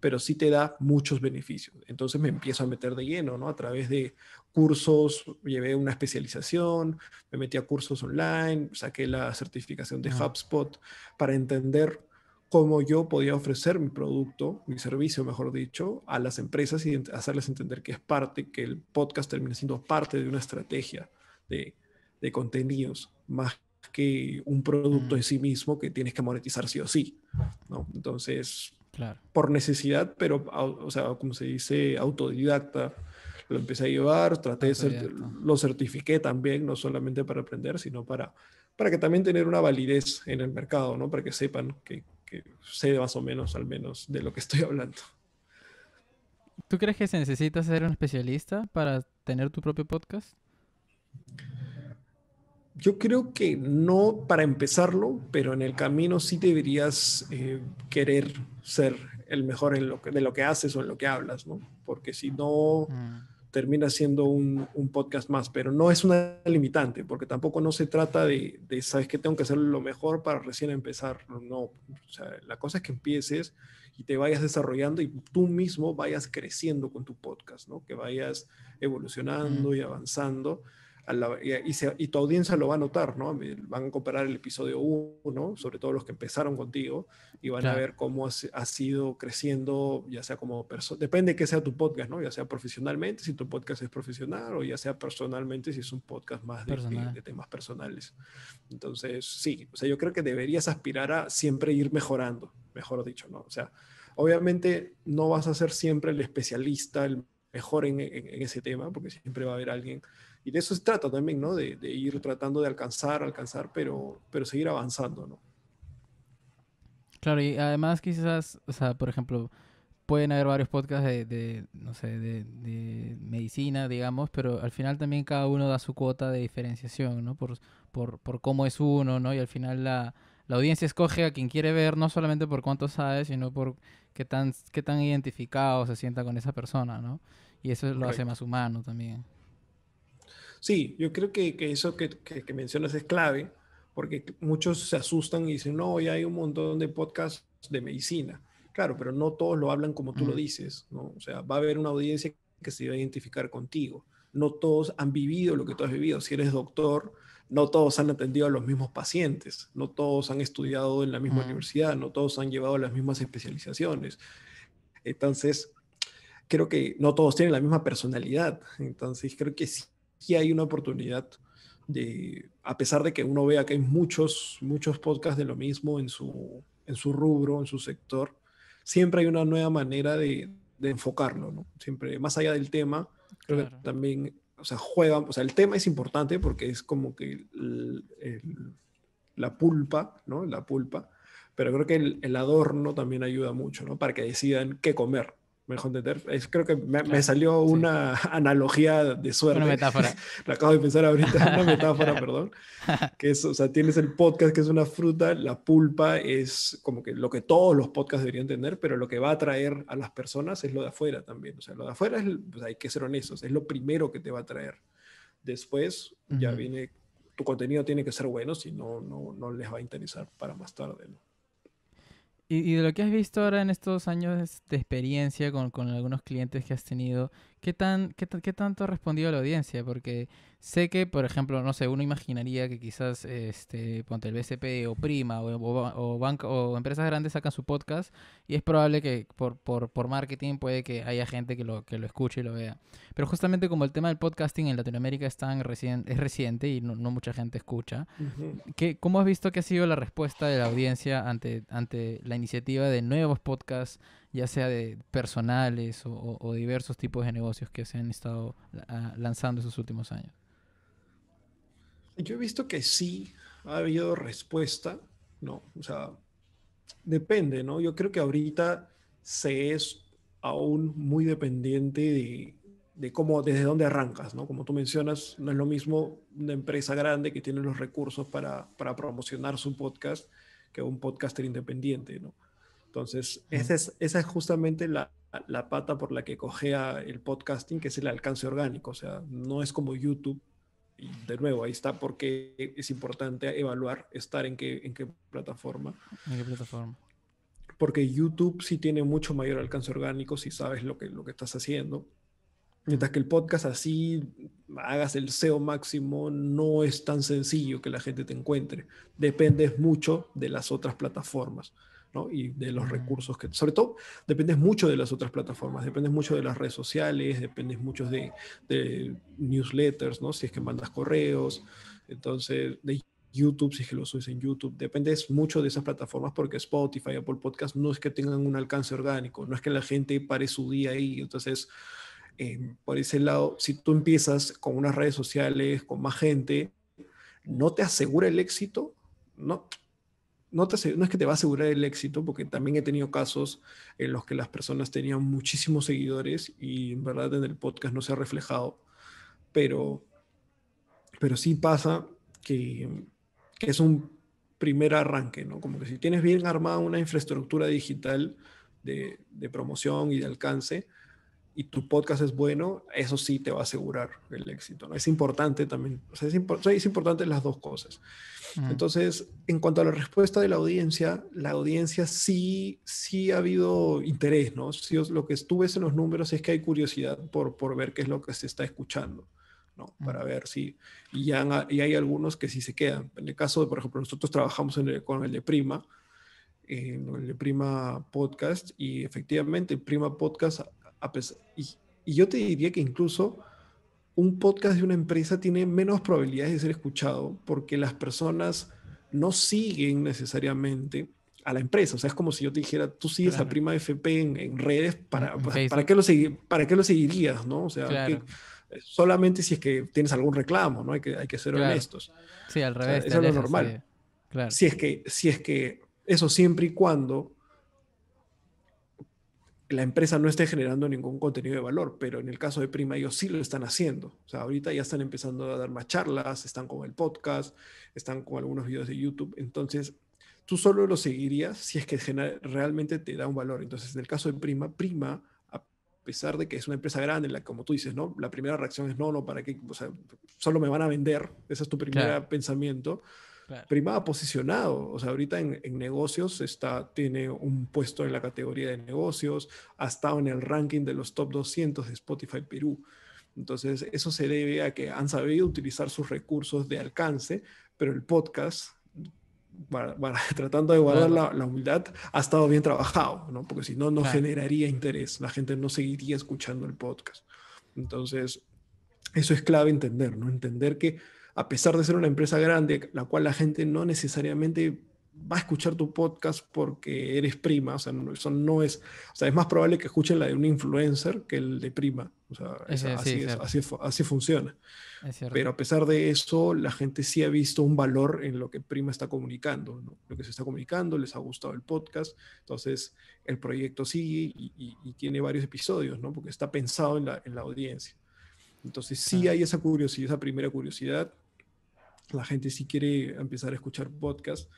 pero sí te da muchos beneficios. Entonces me empiezo a meter de lleno, ¿no? A través de cursos, llevé una especialización, me metí a cursos online, saqué la certificación de HubSpot para entender cómo yo podía ofrecer mi producto, mi servicio, mejor dicho, a las empresas y hacerles entender que es parte, que el podcast termina siendo parte de una estrategia de, de contenidos, más que un producto en sí mismo que tienes que monetizar sí o sí, ¿no? Entonces, por necesidad, pero, o sea, como se dice, autodidacta. Lo empecé a llevar, traté de ser, lo certifiqué también, no solamente para aprender, sino para, para que también tener una validez en el mercado, ¿no? Para que sepan que, que sé más o menos, al menos, de lo que estoy hablando. ¿Tú crees que se necesita ser un especialista para tener tu propio podcast? Yo creo que no para empezarlo, pero en el camino sí deberías eh, querer ser el mejor en lo que, de lo que haces o en lo que hablas, ¿no? Porque si no, mm. Termina siendo un, un, podcast más, pero no es una limitante, porque tampoco no se trata de, de, sabes que tengo que hacer lo mejor para recién empezar, no, o sea, la cosa es que empieces y te vayas desarrollando y tú mismo vayas creciendo con tu podcast, ¿no? Que vayas evolucionando mm. y avanzando y, tu audiencia lo va a notar, ¿no? Van a comparar el episodio 1, sobre todo los que empezaron contigo, y van a ver cómo ha sido creciendo, ya sea como persona, depende de qué sea tu podcast, ¿no? Ya sea profesionalmente, si tu podcast es profesional, o ya sea personalmente, si es un podcast más de, de, temas personales. Entonces, sí, o sea, yo creo que deberías aspirar a siempre ir mejorando, mejor dicho, ¿no? O sea, obviamente no vas a ser siempre el especialista, el mejor en, en ese tema, porque siempre va a haber alguien y de eso se trata también, ¿no? De, ir tratando de alcanzar, alcanzar, pero, pero seguir avanzando, ¿no? Claro, y además quizás, o sea, por ejemplo, pueden haber varios podcasts de, no sé, de, medicina, digamos, pero al final también cada uno da su cuota de diferenciación, ¿no? Por, por, por cómo es uno, ¿no? Y al final la, la audiencia escoge a quien quiere ver, no solamente por cuánto sabe, sino por qué tan, qué tan identificado se sienta con esa persona, ¿no? Y eso lo hace más humano también. Sí, yo creo que, eso que, que, mencionas es clave, porque muchos se asustan y dicen, no, ya hay un montón de podcasts de medicina. Claro, pero no todos lo hablan como tú lo dices, ¿no? O sea, va a haber una audiencia que se va a identificar contigo. No todos han vivido lo que tú has vivido. Si eres doctor, no todos han atendido a los mismos pacientes, no todos han estudiado en la misma universidad, no todos han llevado las mismas especializaciones. Entonces, creo que no todos tienen la misma personalidad. Entonces, creo que sí, hay una oportunidad de, a pesar de que uno vea que hay muchos, muchos podcasts de lo mismo en su, en su rubro, en su sector, siempre hay una nueva manera de, enfocarlo, ¿no? Siempre, más allá del tema, creo que también o sea, juegan, o sea, el tema es importante porque es como que la pulpa, ¿no? La pulpa, pero creo que el, el, adorno también ayuda mucho, ¿no? Para que decidan qué comer mejor entender. Es, creo que me, salió una analogía de suerte. Una metáfora. Lo acabo de pensar ahorita, una metáfora, perdón. Que es, o sea, tienes el podcast que es una fruta, la pulpa es como que lo que todos los podcasts deberían tener, pero lo que va a atraer a las personas es lo de afuera también. O sea, lo de afuera es, pues, hay que ser honestos, es lo primero que te va a atraer. Después ya viene, tu contenido tiene que ser bueno, si no, no, no les va a interesar para más tarde, ¿no? Y, de lo que has visto ahora en estos años de experiencia con, con algunos clientes que has tenido, ¿qué, tan, qué, qué, tanto ha respondido la audiencia? Porque sé que, por ejemplo, no sé, uno imaginaría que quizás este, ponte el BCP o Prima o, o, banco, o empresas grandes sacan su podcast y es probable que por, por, por, marketing puede que haya gente que lo, que lo escuche y lo vea. Pero justamente como el tema del podcasting en Latinoamérica es, tan reciente, es reciente y no, no mucha gente escucha, ¿cómo has visto que ha sido la respuesta de la audiencia ante, ante la iniciativa de nuevos podcasts? Ya sea de personales o, diversos tipos de negocios que se han estado ah, lanzando esos últimos años? Yo he visto que sí ha habido respuesta, ¿no? O sea, depende, ¿no? Yo creo que ahorita se es aún muy dependiente de, de cómo, desde dónde arrancas, ¿no? Como tú mencionas, no es lo mismo una empresa grande que tiene los recursos para, para promocionar su podcast que un podcaster independiente, ¿no? Entonces, esa, es, esa es justamente la, la, pata por la que cogea el podcasting, que es el alcance orgánico. O sea, no es como YouTube. Y de nuevo, ahí está porque es importante evaluar estar en qué, en qué plataforma. ¿En qué plataforma? Porque YouTube sí tiene mucho mayor alcance orgánico si sabes lo que, lo que estás haciendo. Mientras que el podcast así, hagas el SEO máximo, no es tan sencillo que la gente te encuentre. Dependes mucho de las otras plataformas y de los recursos que, sobre todo, dependes mucho de las otras plataformas, dependes mucho de las redes sociales, dependes mucho de, newsletters, ¿no? Si es que mandas correos, entonces, de YouTube, si es que lo subes en YouTube, dependes mucho de esas plataformas porque Spotify, Apple Podcast no es que tengan un alcance orgánico, no es que la gente pare su día ahí, entonces, eh, por ese lado, si tú empiezas con unas redes sociales, con más gente, no te asegura el éxito, no, no, es que te va a asegurar el éxito, porque también he tenido casos en los que las personas tenían muchísimos seguidores y en verdad en el podcast no se ha reflejado, pero, pero sí pasa que, es un primer arranque, ¿no? Como que si tienes bien armada una infraestructura digital de promoción y de alcance, y tu podcast es bueno, eso sí te va a asegurar el éxito. ¿no? Es importante también, o sea, es, es importante las dos cosas. Entonces, en cuanto a la respuesta de la audiencia, la audiencia sí, sí ha habido interés, ¿no? Si lo que tú ves en los números es que hay curiosidad por, por ver qué es lo que se está escuchando, ¿no? Para ver si, y, ya, y hay algunos que sí se quedan. En el caso de, por ejemplo, nosotros trabajamos con el de Prima, en el de Prima Podcast, y efectivamente, el Prima Podcast y, yo te diría que incluso un podcast de una empresa tiene menos probabilidades de ser escuchado porque las personas no siguen necesariamente a la empresa. O sea, es como si yo te dijera, tú sigues a Prima FP en, redes, para, para, qué lo ¿para qué lo seguirías? ¿no? O sea, solamente si es que tienes algún reclamo, ¿no? Hay que, hay que ser honestos. Sí, al revés. eso es lo normal. Si, es que, si es que Eso siempre y cuando la empresa no esté generando ningún contenido de valor, pero en el caso de Prima ellos sí lo están haciendo. O sea, ahorita ya están empezando a dar más charlas, están con el podcast, están con algunos videos de YouTube. Entonces, tú solo lo seguirías si es que realmente te da un valor. Entonces, en el caso de Prima, Prima, a pesar de que es una empresa grande, la, como tú dices, ¿no? La primera reacción es no, no, ¿para qué? O sea, solo me van a vender. Ese es tu primer pensamiento Prima ha posicionado, o sea, ahorita en, negocios está, tiene un puesto en la categoría de negocios, ha estado en el ranking de los top 200 de Spotify Perú. Entonces, eso se debe a que han sabido utilizar sus recursos de alcance, pero el podcast, tratando de guardar la, humildad, ha estado bien trabajado, ¿no? Porque si no, no generaría interés, la gente no seguiría escuchando el podcast. Entonces, eso es clave entender, ¿no? Entender que a pesar de ser una empresa grande, la cual la gente no necesariamente va a escuchar tu podcast porque eres prima, o sea, eso no es, o sea, es más probable que escuchen la de un influencer que el de prima, o sea, así, así, funciona. Pero a pesar de eso, la gente sí ha visto un valor en lo que prima está comunicando, lo que se está comunicando, les ha gustado el podcast, entonces el proyecto sigue y, tiene varios episodios, ¿no? Porque está pensado en la, en la audiencia. Entonces sí hay esa curiosidad, esa primera curiosidad, la gente sí quiere empezar a escuchar podcast,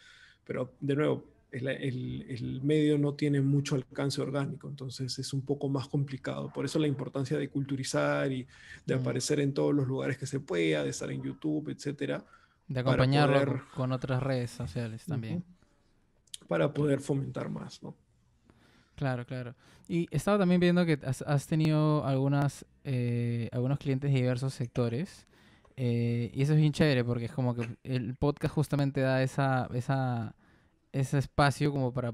pero de nuevo, el, el, medio no tiene mucho alcance orgánico, entonces es un poco más complicado. Por eso la importancia de culturizar y de mm. aparecer en todos los lugares que se pueda, de estar en YouTube, etcétera. De acompañarlo con otras redes sociales también. para poder fomentar más, ¿no? Claro, claro. Y estaba también viendo que has, tenido algunas, eh, algunos clientes de diversos sectores. Eh, y eso es bien chévere porque es como que el podcast justamente da esa, esa, ese espacio como para,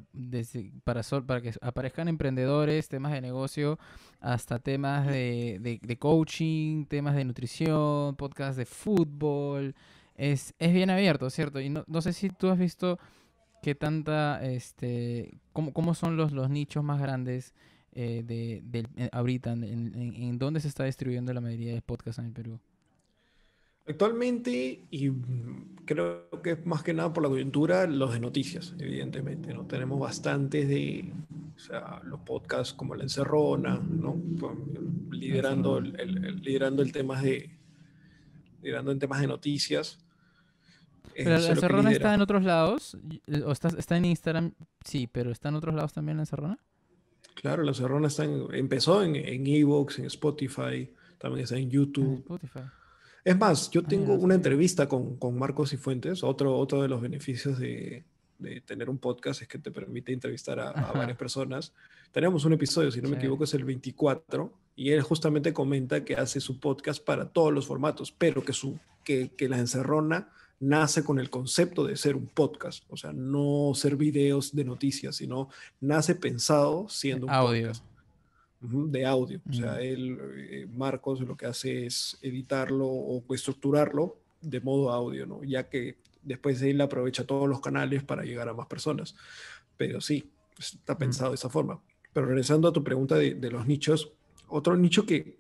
para, para que aparezcan emprendedores, temas de negocio, hasta temas de, de, coaching, temas de nutrición, podcast de fútbol. Es, es bien abierto, ¿cierto? Y no, no sé si tú has visto qué tanta, este, cómo, cómo son los, los nichos más grandes eh, de, de, ahorita, en, en, en dónde se está distribuyendo la mayoría de podcasts en el Perú. Actualmente, y creo que es más que nada por la coyuntura, los de noticias, evidentemente, ¿no? Tenemos bastantes de, o sea, los podcasts como La Encerrona, ¿no? Liderando el, liderando el tema de, liderando en temas de noticias. Pero La Encerrona está en otros lados, o está, está en Instagram, sí, pero ¿está en otros lados también La Encerrona? Claro, La Encerrona está empezó en Evox, en, en Spotify, también está en YouTube. Spotify. Es más, yo tengo una entrevista con, con Marcos y Fuentes. Otro, otro de los beneficios de, de tener un podcast es que te permite entrevistar a, varias personas. Tenemos un episodio, si no me equivoco, es el 24, y él justamente comenta que hace su podcast para todos los formatos, pero que, su, que, que la encerrona nace con el concepto de ser un podcast, o sea, no ser videos de noticias, sino nace pensado siendo un Audio. podcast de audio. O sea, él, eh, Marcos, lo que hace es editarlo o estructurarlo de modo audio, ¿no? Ya que después él aprovecha todos los canales para llegar a más personas. Pero sí, está pensado de esa forma. Pero regresando a tu pregunta de, de los nichos, otro nicho que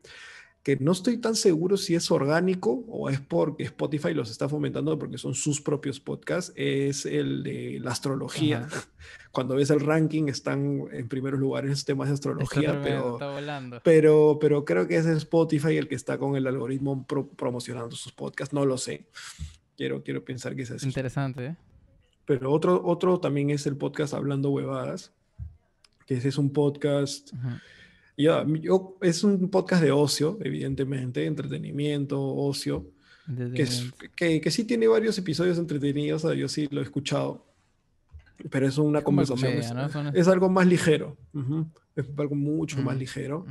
que no estoy tan seguro si es orgánico o es porque Spotify los está fomentando porque son sus propios podcasts, es el de la astrología. Cuando ves el ranking están en primeros lugares temas de astrología, pero, pero, pero creo que es Spotify el que está con el algoritmo promocionando sus podcasts, no lo sé. Quiero, quiero pensar que es así. Interesante. ¿eh? Pero otro, otro también es el podcast Hablando Huevadas, que ese es un podcast... yo, es un podcast de ocio, evidentemente, entretenimiento, ocio, que, es, que, que, sí tiene varios episodios entretenidos, yo sí lo he escuchado, pero es una conversación, es, algo más ligero, es algo mucho más ligero.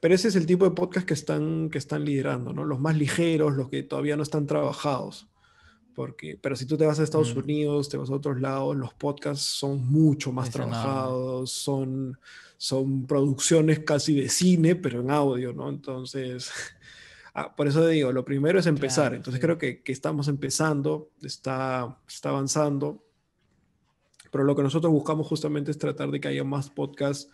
Pero ese es el tipo de podcast que están, que están liderando, ¿no? Los más ligeros, los que todavía no están trabajados. Porque, pero si tú te vas a Estados Unidos, te vas a otros lados, los podcasts son mucho más trabajados, son, son producciones casi de cine, pero en audio, ¿no? Entonces, ah, por eso digo, lo primero es empezar. Entonces creo que, que, estamos empezando, está, está avanzando, pero lo que nosotros buscamos justamente es tratar de que haya más podcasts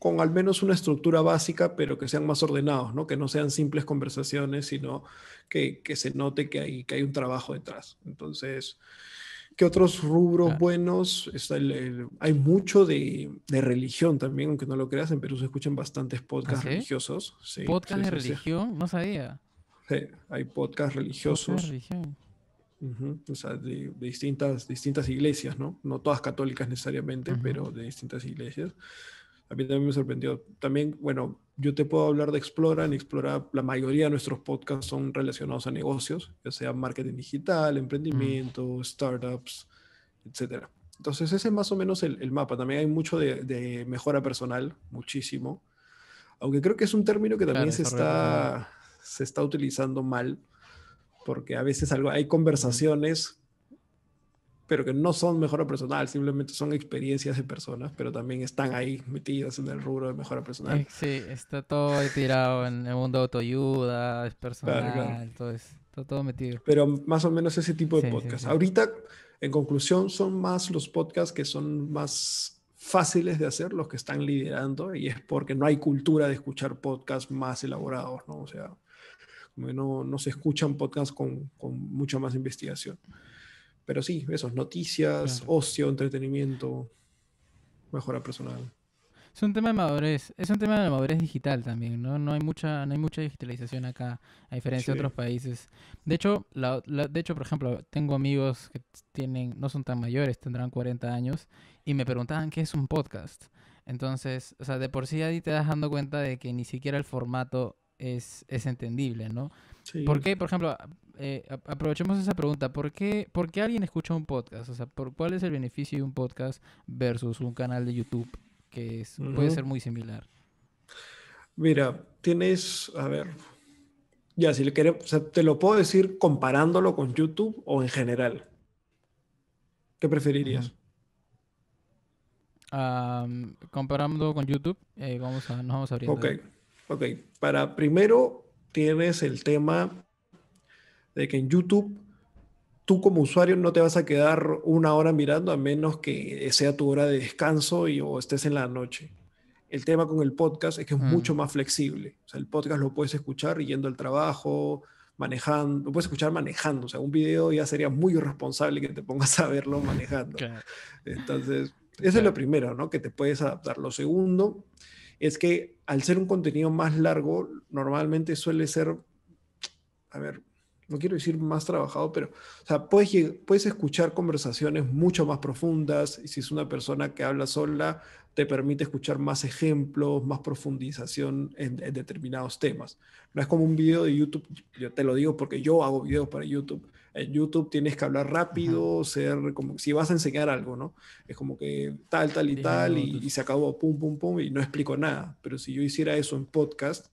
con al menos una estructura básica, pero que sean más ordenados, ¿no? Que no sean simples conversaciones, sino que, que se note que hay, que hay un trabajo detrás. Entonces, ¿Qué otros rubros buenos? hay mucho de, religión también, aunque no lo creas. En Perú se escuchan bastantes ¿Ah, podcasts religiosos. ¿Podcast de religión? No sabía. Sí, hay podcasts religiosos. o sea, de, distintas, distintas iglesias, ¿no? No todas católicas necesariamente, pero de distintas iglesias. A mí también me sorprendió. También, bueno, yo te puedo hablar de Explora. En Explora la mayoría de nuestros podcasts son relacionados a negocios, ya sea marketing digital, mm. emprendimiento, startups, etc. Entonces ese es más o menos el, mapa. También hay mucho de, mejora personal, muchísimo. Aunque creo que es un término que también se, está, se está utilizando mal, porque a veces algo, hay conversaciones pero que no son mejora personal, simplemente son experiencias de personas, pero también están ahí metidas en el rubro de mejora personal. Eh, sí, está todo tirado en el mundo de autoayuda, es personal, Todo, está todo metido. Pero más o menos ese tipo de podcast. Ahorita, en conclusión, son más los podcasts que son más fáciles de hacer, los que están liderando, y es porque no hay cultura de escuchar podcasts más elaborados, ¿no? O sea, no, no se escuchan podcasts con, con mucha más investigación. Pero sí, eso, noticias, ocio, entretenimiento, mejora personal. Es un tema de madurez, es un tema de madurez digital también, ¿no? No hay mucha, no hay mucha digitalización acá, a diferencia de otros países. De hecho, la, de hecho, por ejemplo, tengo amigos que tienen, no son tan mayores, tendrán 40 años, y me preguntaban qué es un podcast. Entonces, o sea, de por sí ahí te das dando cuenta de que ni siquiera el formato es, es entendible, ¿no? ¿Por qué, por ejemplo, eh, aprovechemos esa pregunta, ¿por qué, ¿por qué alguien escucha un podcast? O sea, ¿por, ¿cuál es el beneficio de un podcast versus un canal de YouTube que puede ser muy similar? Mira, tienes, a ver, ya, si le queremos, o sea, te lo puedo decir comparándolo con YouTube o en general. ¿Qué preferirías? comparando con YouTube, eh, vamos a, nos vamos a abrir. Ok, ok. Para primero tienes el tema de que en YouTube tú como usuario no te vas a quedar una hora mirando a menos que sea tu hora de descanso y, o estés en la noche. El tema con el podcast es que es mucho más flexible. O sea, el podcast lo puedes escuchar yendo al trabajo, manejando, lo puedes escuchar manejando. O sea, un video ya sería muy irresponsable que te pongas a verlo manejando. Entonces, eso es lo primero, ¿no? Que te puedes adaptar. Lo segundo es que al ser un contenido más largo, normalmente suele ser, a ver, no quiero decir más trabajado, pero o sea, puedes, puedes escuchar conversaciones mucho más profundas y si es una persona que habla sola, te permite escuchar más ejemplos, más profundización en, determinados temas. No es como un video de YouTube, yo te lo digo porque yo hago videos para YouTube. En YouTube tienes que hablar rápido, ser como si vas a enseñar algo, ¿no? Es como que tal, tal y tal, y, y se acabó, pum, pum, pum, y no explico nada. Pero si yo hiciera eso en podcast,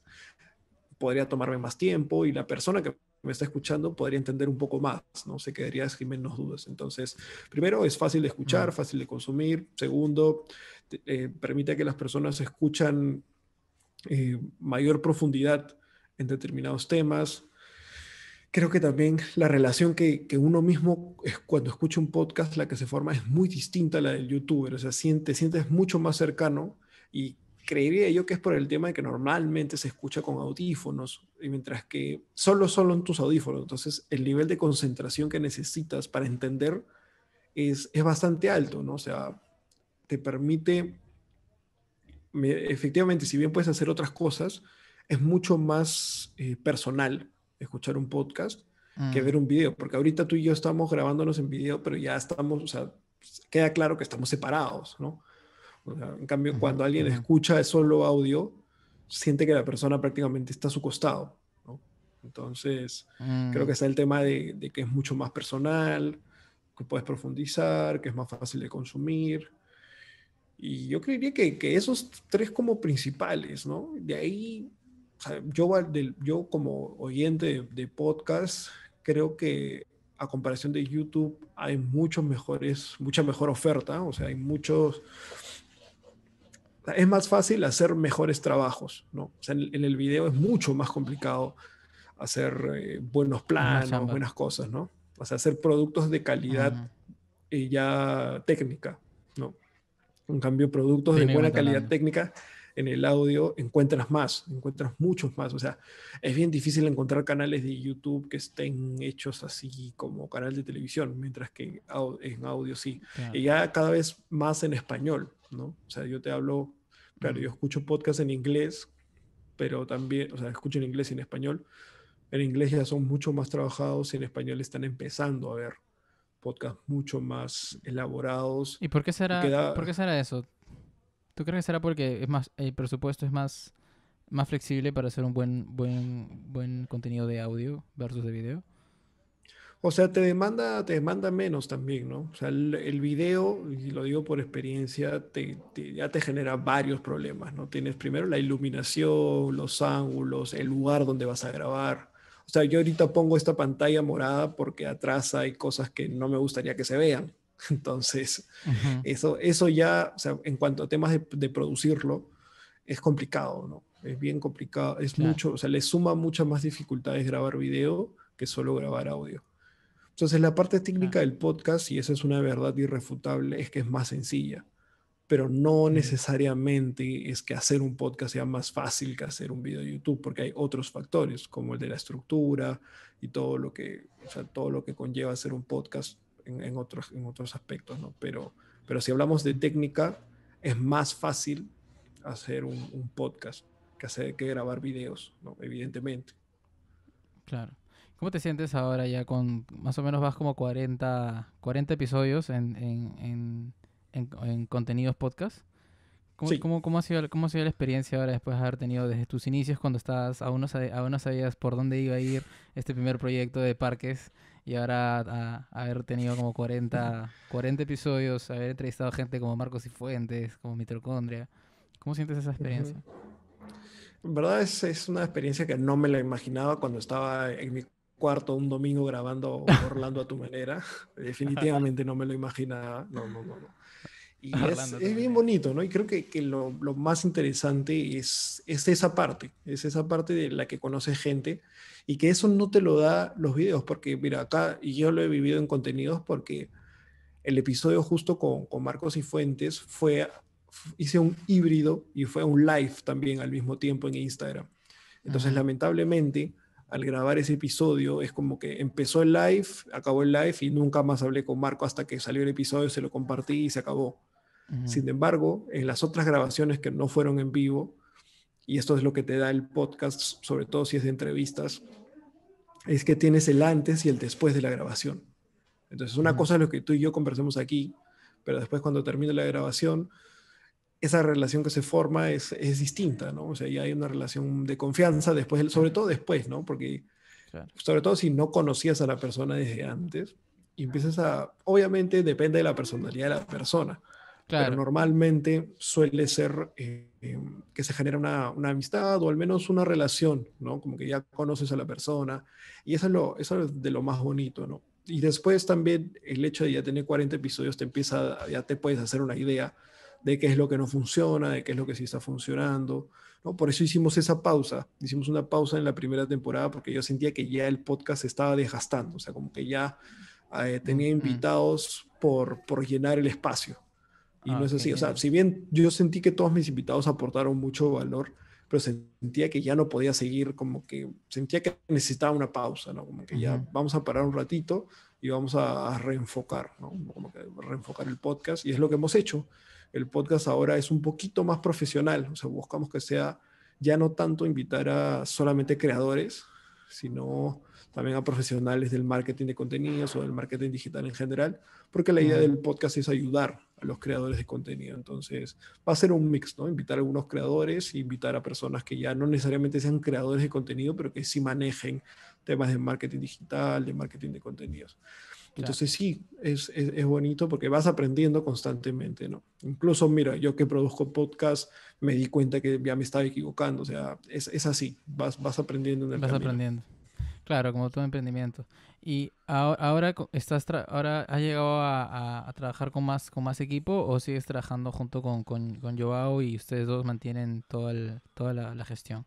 podría tomarme más tiempo y la persona que me está escuchando podría entender un poco más, ¿no? Se quedaría sin menos dudas. Entonces, primero, es fácil de escuchar, fácil de consumir. Segundo, eh, permite que las personas escuchan eh, mayor profundidad en determinados temas. Creo que también la relación que, que, uno mismo, cuando escucha un podcast, la que se forma es muy distinta a la del youtuber. O sea, siente, sientes mucho más cercano y creería yo que es por el tema de que normalmente se escucha con audífonos, y mientras que solo solo en tus audífonos. Entonces, el nivel de concentración que necesitas para entender es, es bastante alto, ¿no? O sea, te permite, efectivamente, si bien puedes hacer otras cosas, es mucho más eh, personal escuchar un podcast que mm. ver un video, porque ahorita tú y yo estamos grabándonos en video, pero ya estamos, o sea, queda claro que estamos separados, ¿no? en cambio, cuando alguien escucha solo audio, siente que la persona prácticamente está a su costado. Entonces, creo mm. que está el tema de, que es mucho más personal, que puedes profundizar, que es más fácil de consumir. Y yo creería que, que esos tres como principales, ¿no? De ahí, yo, yo como oyente de, podcast, creo que a comparación de YouTube hay muchos mejores, mucha mejor oferta, o sea, hay muchos es más fácil hacer mejores trabajos, ¿no? O sea, en, el video es mucho más complicado hacer eh, buenos planos, buenas cosas, ¿no? O sea, hacer productos de calidad y ya técnica, ¿no? En cambio, productos de buena calidad técnica en el audio, encuentras más, encuentras muchos más. O sea, es bien difícil encontrar canales de YouTube que estén hechos así como canal de televisión, mientras que en audio sí. Y ya cada vez más en español, ¿no? O sea, yo te hablo, claro, yo escucho podcast en inglés, pero también, o sea, escucho en inglés y en español. En inglés ya son mucho más trabajados y en español están empezando a ver podcasts mucho más elaborados. ¿Y por qué será, ¿por qué será eso? ¿Tú crees que será porque es más, el presupuesto es más, más flexible para hacer un buen, buen, buen contenido de audio versus de video? O sea, te demanda, te demanda menos también, ¿no? O sea, el, video, y lo digo por experiencia, te, ya te genera varios problemas, ¿no? Tienes primero la iluminación, los ángulos, el lugar donde vas a grabar. O sea, yo ahorita pongo esta pantalla morada porque atrás hay cosas que no me gustaría que se vean. Entonces, eso, eso ya, o sea, en cuanto a temas de, producirlo, es complicado, ¿no? Es bien complicado, es mucho, o sea, le suma muchas más dificultades grabar video que solo grabar audio. Entonces, la parte técnica del podcast, y esa es una verdad irrefutable, es que es más sencilla, pero no necesariamente es que hacer un podcast sea más fácil que hacer un video de YouTube, porque hay otros factores, como el de la estructura y todo lo que, o sea, todo lo que conlleva hacer un podcast en, otros, en otros aspectos, ¿no? Pero, pero si hablamos de técnica, es más fácil hacer un, podcast que, hacer, que grabar videos, ¿no? Evidentemente. Claro. ¿Cómo te sientes ahora ya con, más o menos vas como 40, 40 episodios en, en, en, en contenidos podcast? ¿Cómo, cómo, ha sido, ¿Cómo ha sido la experiencia ahora después de haber tenido desde tus inicios cuando estabas, aún no, aún no sabías por dónde iba a ir este primer proyecto de parques y ahora a, haber tenido como 40, 40 episodios, haber entrevistado gente como Marcos y Fuentes, como Mitocondria. ¿Cómo sientes esa experiencia? En verdad es, es, una experiencia que no me la imaginaba cuando estaba en mi cuarto un domingo grabando Orlando a tu manera. Definitivamente no me lo imaginaba. No, no, no. no. Y es, es, bien bonito, ¿no? Y creo que, que lo, lo, más interesante es, es esa parte, es esa parte de la que conoces gente y que eso no te lo da los videos, porque mira, acá, y yo lo he vivido en contenidos porque el episodio justo con, con Marcos y Fuentes fue, hice un híbrido y fue un live también al mismo tiempo en Instagram. Entonces, lamentablemente, al grabar ese episodio, es como que empezó el live, acabó el live y nunca más hablé con Marco hasta que salió el episodio, se lo compartí y se acabó. Sin embargo, en las otras grabaciones que no fueron en vivo, y esto es lo que te da el podcast, sobre todo si es de entrevistas, es que tienes el antes y el después de la grabación. Entonces, una cosa es lo que tú y yo conversemos aquí, pero después cuando termine la grabación, esa relación que se forma es, es distinta, ¿no? O sea, ya hay una relación de confianza después, sobre todo después, ¿no? Porque, sobre todo si no conocías a la persona desde antes, y empiezas a, obviamente depende de la personalidad de la persona, pero normalmente suele ser eh, que se genera una, una, amistad o al menos una relación, ¿no? Como que ya conoces a la persona y eso es, lo, eso es de lo más bonito, ¿no? Y después también el hecho de ya tener 40 episodios te empieza, ya te puedes hacer una idea de qué es lo que no funciona, de qué es lo que sí está funcionando, ¿no? Por eso hicimos esa pausa, hicimos una pausa en la primera temporada porque yo sentía que ya el podcast estaba desgastando, o sea, como que ya eh, tenía invitados por, por llenar el espacio. Y ah, no es así. O sea, si bien yo sentí que todos mis invitados aportaron mucho valor, pero sentía que ya no podía seguir, como que sentía que necesitaba una pausa, ¿no? Como que ya vamos a parar un ratito y vamos a, reenfocar, ¿no? Como que reenfocar el podcast. Y es lo que hemos hecho. El podcast ahora es un poquito más profesional. O sea, buscamos que sea ya no tanto invitar a solamente creadores, sino también a profesionales del marketing de contenidos o del marketing digital en general, porque la idea del podcast es ayudar a los creadores de contenido. Entonces, va a ser un mix, ¿no? Invitar a algunos creadores, invitar a personas que ya no necesariamente sean creadores de contenido, pero que sí manejen temas de marketing digital, de marketing de contenidos. Entonces sí, es, es, bonito porque vas aprendiendo constantemente, ¿no? Incluso, mira, yo que produzco podcast, me di cuenta que ya me estaba equivocando, o sea, es, es así, vas, vas aprendiendo en el Vas aprendiendo. Claro, como todo emprendimiento. ¿Y ahora, estás ahora has llegado a, trabajar con más, con más equipo o sigues trabajando junto con, con, con Joao y ustedes dos mantienen toda, toda la, gestión?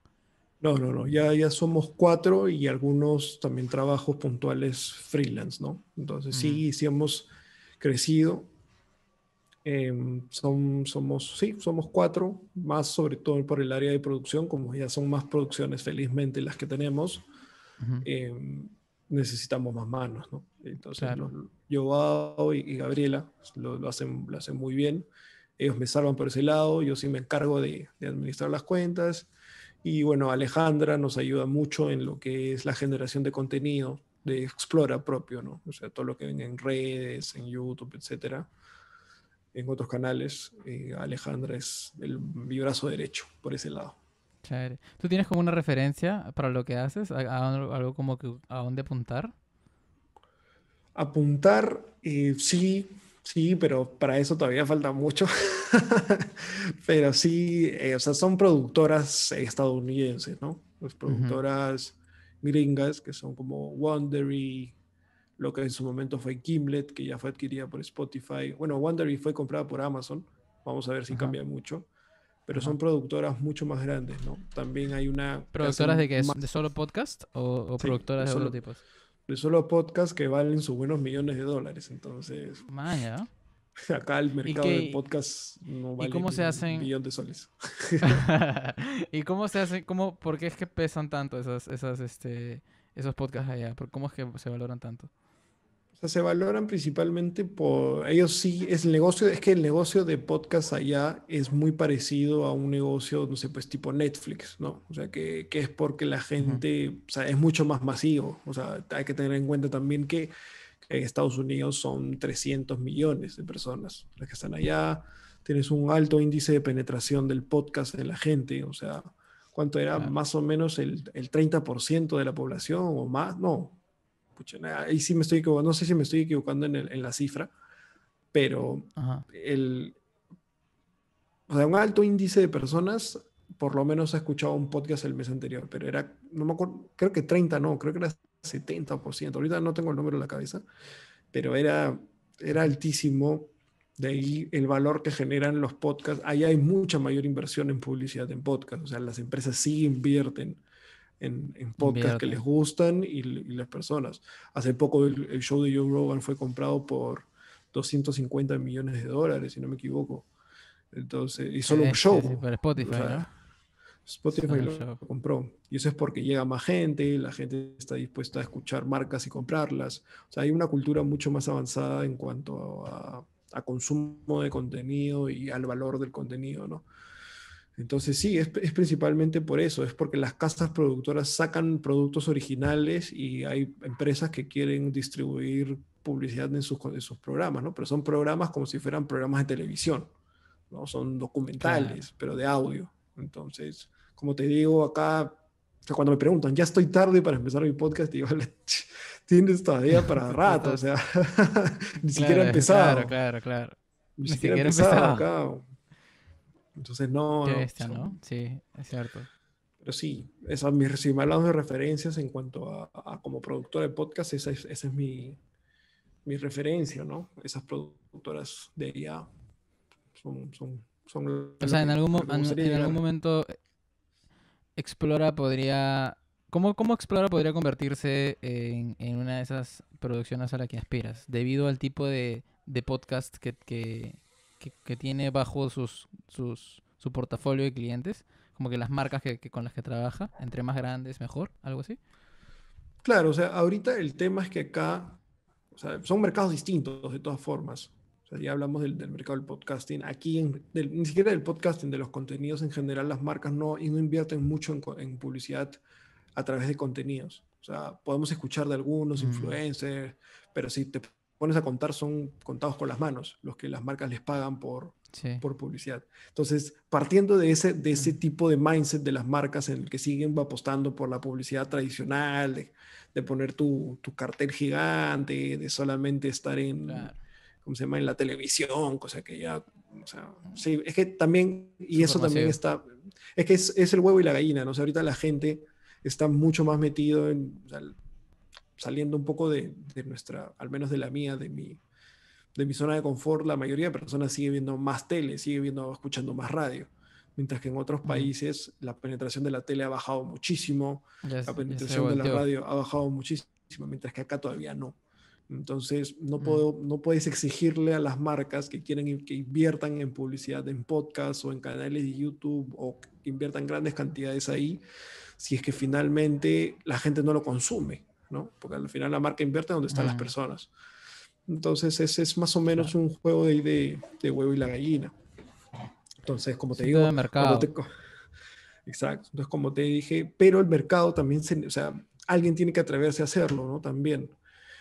No, no, no, ya, ya somos cuatro y algunos también trabajos puntuales freelance, ¿no? Entonces sí, mm. sí hemos crecido Em, son, somos, sí, somos cuatro, más sobre todo por el área de producción, como ya son más producciones felizmente las que tenemos, em, necesitamos más manos, ¿no? Entonces, yo y, Gabriela lo, hacen, lo hacen muy bien, ellos me salvan por ese lado, yo sí me encargo de, de administrar las cuentas, y bueno, Alejandra nos ayuda mucho en lo que es la generación de contenido de Explora propio, ¿no? O sea, todo lo que ven en redes, en YouTube, etcétera en otros canales, eh, Alejandra es el, mi brazo derecho por ese lado. Chévere. ¿Tú tienes como una referencia para lo que haces? ¿Algo como que a dónde apuntar? Apuntar, eh, sí, sí, pero para eso todavía falta mucho. pero sí, eh, o sea, son productoras estadounidenses, ¿no? Pues productoras gringas que son como Wondery, lo que en su momento fue Gimlet, que ya fue adquirida por Spotify. Bueno, Wondery fue comprada por Amazon. Vamos a ver si cambia mucho. Pero son productoras mucho más grandes, ¿no? También hay una... ¿Productoras de qué es? ¿De solo podcast o, productoras de, solo, otro tipo? De solo podcast que valen sus buenos millones de dólares. Entonces... Vaya. Acá el mercado del podcast no vale ¿y cómo se hacen... un millón de soles. ¿Y cómo se hacen? Cómo, ¿Por qué es que pesan tanto esas, esas, este, esos podcasts allá? ¿Cómo es que se valoran tanto? O sea, se valoran principalmente por ellos sí, es el negocio, es que el negocio de podcast allá es muy parecido a un negocio, no sé, pues tipo Netflix, ¿no? O sea, que, que es porque la gente, o sea, es mucho más masivo. O sea, hay que tener en cuenta también que en Estados Unidos son 300 millones de personas las que están allá. Tienes un alto índice de penetración del podcast de la gente, o sea, ¿cuánto era? Más o menos el, el 30% de la población o más, no, ahí sí me estoy equivocando, no sé si me estoy equivocando en, la cifra, pero el, o sea, un alto índice de personas por lo menos ha escuchado un podcast el mes anterior, pero era, no me acuerdo, creo que 30, no, creo que era 70%, ahorita no tengo el número en la cabeza, pero era, era altísimo, de ahí el valor que generan los podcasts, ahí hay mucha mayor inversión en publicidad en podcast, o sea, las empresas sí invierten en, en podcasts que les gustan y, las personas. Hace poco el, show de Joe Rogan fue comprado por 250 millones de dólares, si no me equivoco. Entonces, y solo un show. Spotify, Spotify lo compró. Y eso es porque llega más gente, la gente está dispuesta a escuchar marcas y comprarlas. O sea, hay una cultura mucho más avanzada en cuanto a, a consumo de contenido y al valor del contenido, ¿no? Entonces sí, es, principalmente por eso, es porque las casas productoras sacan productos originales y hay empresas que quieren distribuir publicidad en sus, sus programas, ¿no? Pero son programas como si fueran programas de televisión, ¿no? Son documentales, pero de audio. Entonces, como te digo, acá, cuando me preguntan, ya estoy tarde para empezar mi podcast, digo, tienes todavía para rato, o sea, ni siquiera he empezado. Claro, claro, claro. Ni, siquiera, he empezado, acá. Entonces, no. ¿no? Sí, es cierto. Pero sí, esas, mis, si me hablas de referencias en cuanto a, como productora de podcast, esa es, esa es mi, mi, referencia, ¿no? Esas productoras de IA son... son, son o sea, en algún, en, algún momento Explora podría... ¿Cómo, ¿Cómo, Explora podría convertirse en, en, una de esas producciones a la que aspiras? Debido al tipo de, de podcast que, que, que, tiene bajo sus, sus, su portafolio de clientes? Como que las marcas que, con las que trabaja, entre más grandes, mejor, algo así. Claro, o sea, ahorita el tema es que acá, o sea, son mercados distintos de todas formas. O sea, ya hablamos del, del mercado del podcasting. Aquí, en, ni siquiera del podcasting, de los contenidos en general, las marcas no, y no invierten mucho en, en publicidad a través de contenidos. O sea, podemos escuchar de algunos influencers, pero si te pones a contar son contados con las manos, los que las marcas les pagan por, por publicidad. Entonces, partiendo de ese, de ese tipo de mindset de las marcas en el que siguen apostando por la publicidad tradicional, de, de poner tu, tu, cartel gigante, de solamente estar en, ¿cómo se llama?, en la televisión, cosa que ya, o sea, sí, es que también, y eso también está, es que es, es, el huevo y la gallina, ¿no? O sea, ahorita la gente está mucho más metido en, saliendo un poco de, nuestra, al menos de la mía, de mi, de mi zona de confort, la mayoría de personas sigue viendo más tele, sigue viendo, escuchando más radio. Mientras que en otros países la penetración de la tele ha bajado muchísimo, la penetración de la radio ha bajado muchísimo, mientras que acá todavía no. Entonces, no, puedo, no puedes exigirle a las marcas que quieren que inviertan en publicidad en podcasts o en canales de YouTube o que inviertan grandes cantidades ahí, si es que finalmente la gente no lo consume, ¿no? Porque al final la marca invierte donde están las personas. Entonces, ese es más o menos un juego de, de, huevo y la gallina. Entonces, como te digo, mercado. exacto. Entonces, como te dije, pero el mercado también, se, o sea, alguien tiene que atreverse a hacerlo, ¿no? También.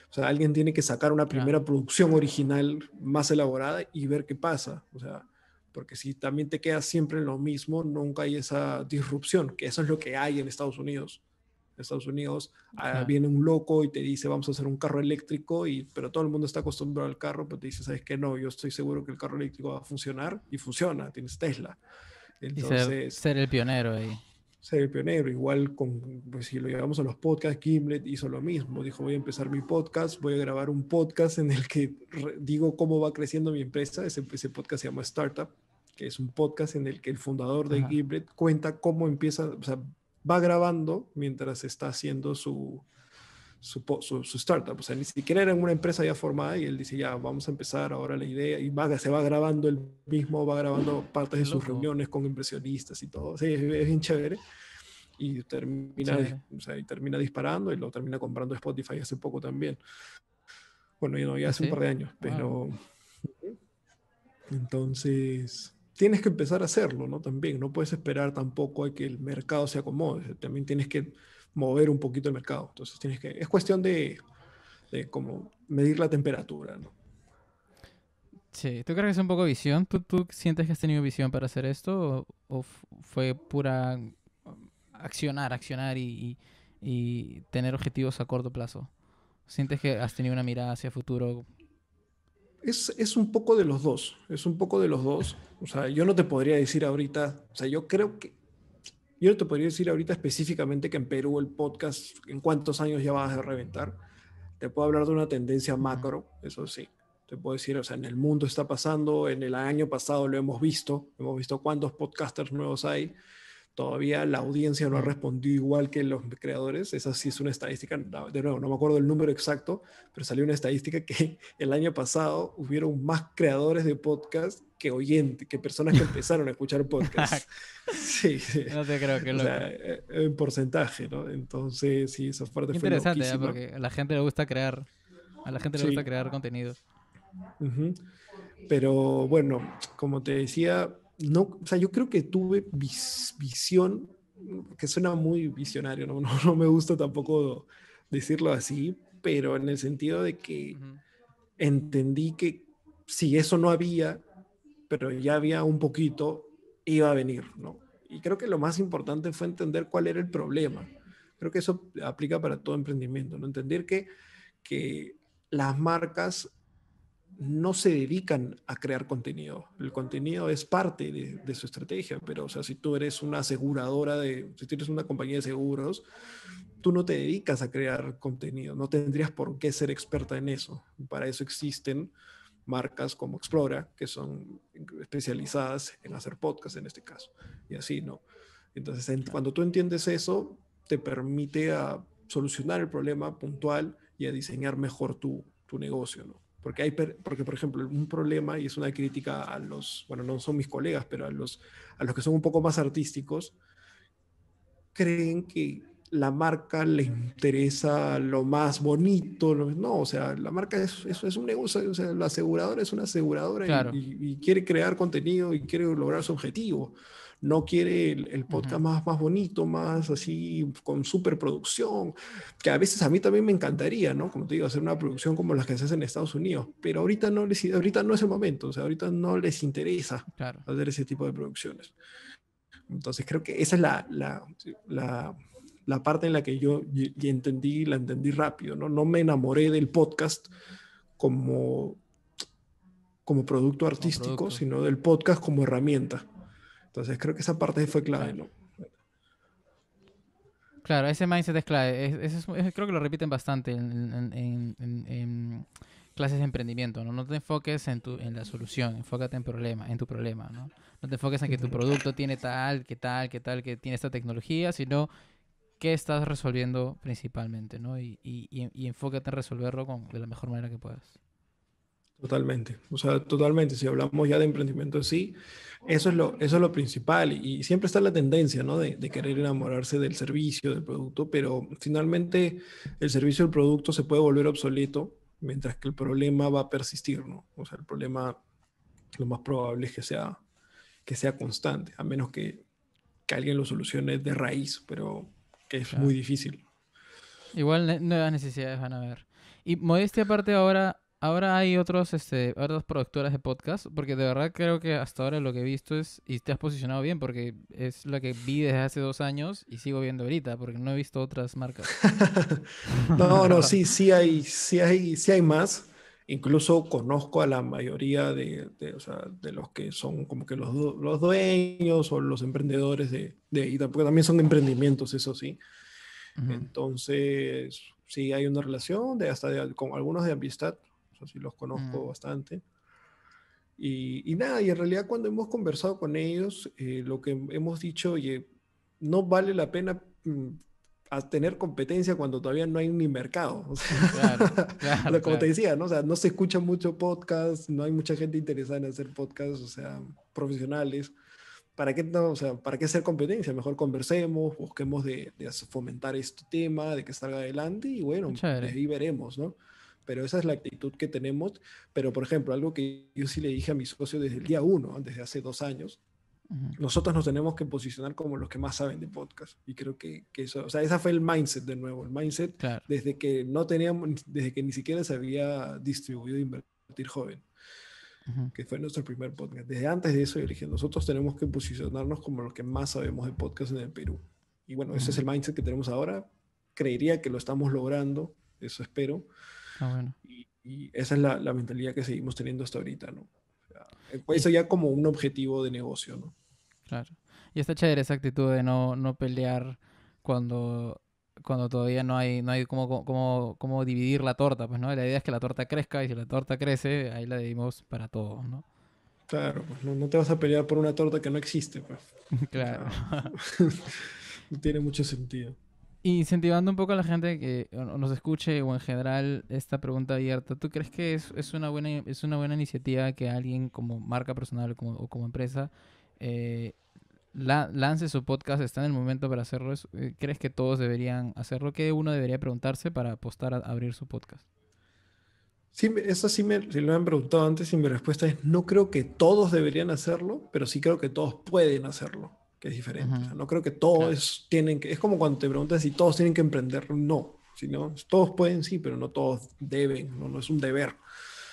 O sea, alguien tiene que sacar una primera producción original más elaborada y ver qué pasa. O sea, porque si también te quedas siempre en lo mismo, nunca hay esa disrupción, que eso es lo que hay en Estados Unidos. Estados Unidos ah, viene un loco y te dice vamos a hacer un carro eléctrico, y, pero todo el mundo está acostumbrado al carro, pero te dice, sabes que no, yo estoy seguro que el carro eléctrico va a funcionar y funciona, tienes Tesla. Entonces, ser el pionero ahí ser el pionero. Igual con, pues si lo llevamos a los podcasts, Gimlet hizo lo mismo. Dijo, voy a empezar mi podcast, voy a grabar un podcast en el que digo cómo va creciendo mi empresa. Ese, ese, podcast se llama Startup, que es un podcast en el que el fundador de Gimlet cuenta cómo empieza, o sea, va grabando mientras está haciendo su, su, su, startup. O sea, ni siquiera era una empresa ya formada y él dice, ya, vamos a empezar ahora la idea y va, se va grabando él mismo, va grabando partes de sus reuniones con impresionistas y todo. Sí, es, bien chévere. Y termina, o sea, y termina disparando y lo termina comprando Spotify hace poco también. Bueno, ya, no, ya hace un par de años, pero... Entonces, tienes que empezar a hacerlo, ¿no? También, no puedes esperar tampoco a que el mercado se acomode. También tienes que mover un poquito el mercado. Entonces tienes que, es cuestión de, de como medir la temperatura, ¿no? Sí, ¿tú crees que es un poco visión? ¿Tú, sientes que has tenido visión para hacer esto o, fue pura accionar, accionar y, y, tener objetivos a corto plazo? ¿Sientes que has tenido una mirada hacia futuro? Es, es, un poco de los dos, es un poco de los dos. O sea, yo no te podría decir ahorita, o sea, yo creo que yo no te podría decir ahorita específicamente que en Perú el podcast en cuántos años ya va a reventar. Te puedo hablar de una tendencia macro, eso sí. Te puedo decir, o sea, en el mundo está pasando, en el año pasado lo hemos visto, hemos visto cuántos podcasters nuevos hay todavía la audiencia no ha respondido igual que los creadores. Esa sí es una estadística, de nuevo, no me acuerdo el número exacto, pero salió una estadística que el año pasado hubieron más creadores de podcast que oyentes, que personas que empezaron a escuchar podcast. sí, sí. No te creo que lo... O sea, eh, en porcentaje, ¿no? Entonces, sí, esa parte fue Interesante, ¿eh? porque a la gente le gusta crear, a la gente le gusta crear contenido. Pero bueno, como te decía, no, o sea, yo creo que tuve visión, que suena muy visionario, ¿no? No, me gusta tampoco decirlo así, pero en el sentido de que entendí que si eso no había, pero ya había un poquito, iba a venir, ¿no? Y creo que lo más importante fue entender cuál era el problema. Creo que eso aplica para todo emprendimiento, ¿no? Entender que, que las marcas no se dedican a crear contenido. El contenido es parte de, su estrategia, pero o sea, si tú eres una aseguradora de, si tienes una compañía de seguros, tú no te dedicas a crear contenido, no tendrías por qué ser experta en eso. Para eso existen marcas como Explora, que son especializadas en hacer podcast en este caso, y así, ¿no? Entonces, cuando tú entiendes eso, te permite a solucionar el problema puntual y a diseñar mejor tu, tu negocio, ¿no? Porque, hay, porque, por ejemplo, un problema, y es una crítica a los, bueno, no son mis colegas, pero a los, a los que son un poco más artísticos, creen que la marca le interesa lo más bonito. no, o sea, la marca es, es, un negocio, o sea, la aseguradora es una aseguradora y, quiere crear contenido y quiere lograr su objetivo no quiere el, podcast más, más bonito, más así, con superproducción, que a veces a mí también me encantaría, ¿no? Como te digo, hacer una producción como las que se hacen en Estados Unidos, pero ahorita no, les, ahorita no es el momento, o sea, ahorita no les interesa hacer ese tipo de producciones. Entonces creo que esa es la, la, la, la parte en la que yo entendí, la entendí rápido, ¿no? No me enamoré del podcast como como producto artístico, sino del podcast como herramienta. Entonces creo que esa parte fue clave, ¿no? Claro, ese mindset es clave. creo que lo repiten bastante en, clases de emprendimiento, ¿no? No te enfoques en, tu, en la solución, enfócate en, problema, en tu problema, ¿no? No te enfoques en que tu producto tiene tal, que tal, que tal, que tiene esta tecnología, sino qué estás resolviendo principalmente, ¿no? Y, y, y enfócate en resolverlo con, de la mejor manera que puedas. Totalmente, o sea, totalmente. Si hablamos ya de emprendimiento sí, eso es lo, eso es lo principal y, siempre está la tendencia, ¿no? De, querer enamorarse del servicio, del producto, pero finalmente el servicio del producto se puede volver obsoleto mientras que el problema va a persistir, ¿no? O sea, el problema lo más probable es que sea, que sea constante, a menos que, que alguien lo solucione de raíz, pero que es muy difícil. Igual nuevas necesidades van a haber. Y modestia aparte ahora, ahora hay otros, este, otras productoras de podcast, porque de verdad creo que hasta ahora lo que he visto es, y te has posicionado bien, porque es lo que vi desde hace dos años y sigo viendo ahorita, porque no he visto otras marcas. no, no, sí, sí hay, sí hay, sí hay más. Incluso conozco a la mayoría de, de, o sea, de los que son como que los, los dueños o los emprendedores de, de y porque también son emprendimientos, eso sí. Entonces, sí hay una relación de hasta con algunos de amistad, o sea, los conozco mm. bastante. Y, y, nada, y en realidad cuando hemos conversado con ellos, eh, lo que hemos dicho, oye, no vale la pena mm, tener competencia cuando todavía no hay ni mercado. claro, como te decía, ¿no? O sea, no se escucha mucho podcast, no hay mucha gente interesada en hacer podcasts, o sea, profesionales. ¿Para qué, no, o sea, ¿para qué hacer competencia? Mejor conversemos, busquemos de, de fomentar este tema, de que salga adelante y bueno, ahí veremos, ¿no? Pero esa es la actitud que tenemos. Pero, por ejemplo, algo que yo sí le dije a mi socio desde el día uno, desde hace dos años, nosotros nos tenemos que posicionar como los que más saben de podcast. Y creo que, que eso, o sea, ese fue el mindset de nuevo, el mindset desde que no teníamos, desde que ni siquiera se había distribuido Invertir Joven. que fue nuestro primer podcast. Desde antes de eso, yo dije, nosotros tenemos que posicionarnos como los que más sabemos de podcast en el Perú. Y bueno, ese es el mindset que tenemos ahora. Creería que lo estamos logrando, eso espero. Ah, y, esa es la, la, mentalidad que seguimos teniendo hasta ahorita, ¿no? Eh, pues eso ya como un objetivo de negocio, ¿no? Claro. Y está chévere esa actitud de no, no pelear cuando, cuando todavía no hay, no hay cómo, cómo, cómo dividir la torta, pues, ¿no? La idea es que la torta crezca y si la torta crece, ahí la dividimos para todos, ¿no? Claro, pues no, no te vas a pelear por una torta que no existe, pues. claro. no tiene mucho sentido. Incentivando un poco a la gente que nos escuche o en general esta pregunta abierta, ¿tú crees que es, es una, buena, es una buena iniciativa que alguien como marca personal o como, empresa eh, lance su podcast? ¿Está en el momento para hacerlo? Eh, ¿Crees que todos deberían hacerlo? ¿Qué uno debería preguntarse para apostar a abrir su podcast? Sí, eso sí me lo han preguntado antes y mi respuesta es no creo que todos deberían hacerlo, pero sí creo que todos pueden hacerlo que es diferente. no creo que todos tienen que, es como cuando te preguntas si todos tienen que emprender, no, sino todos pueden sí, pero no todos deben, no, no es un deber.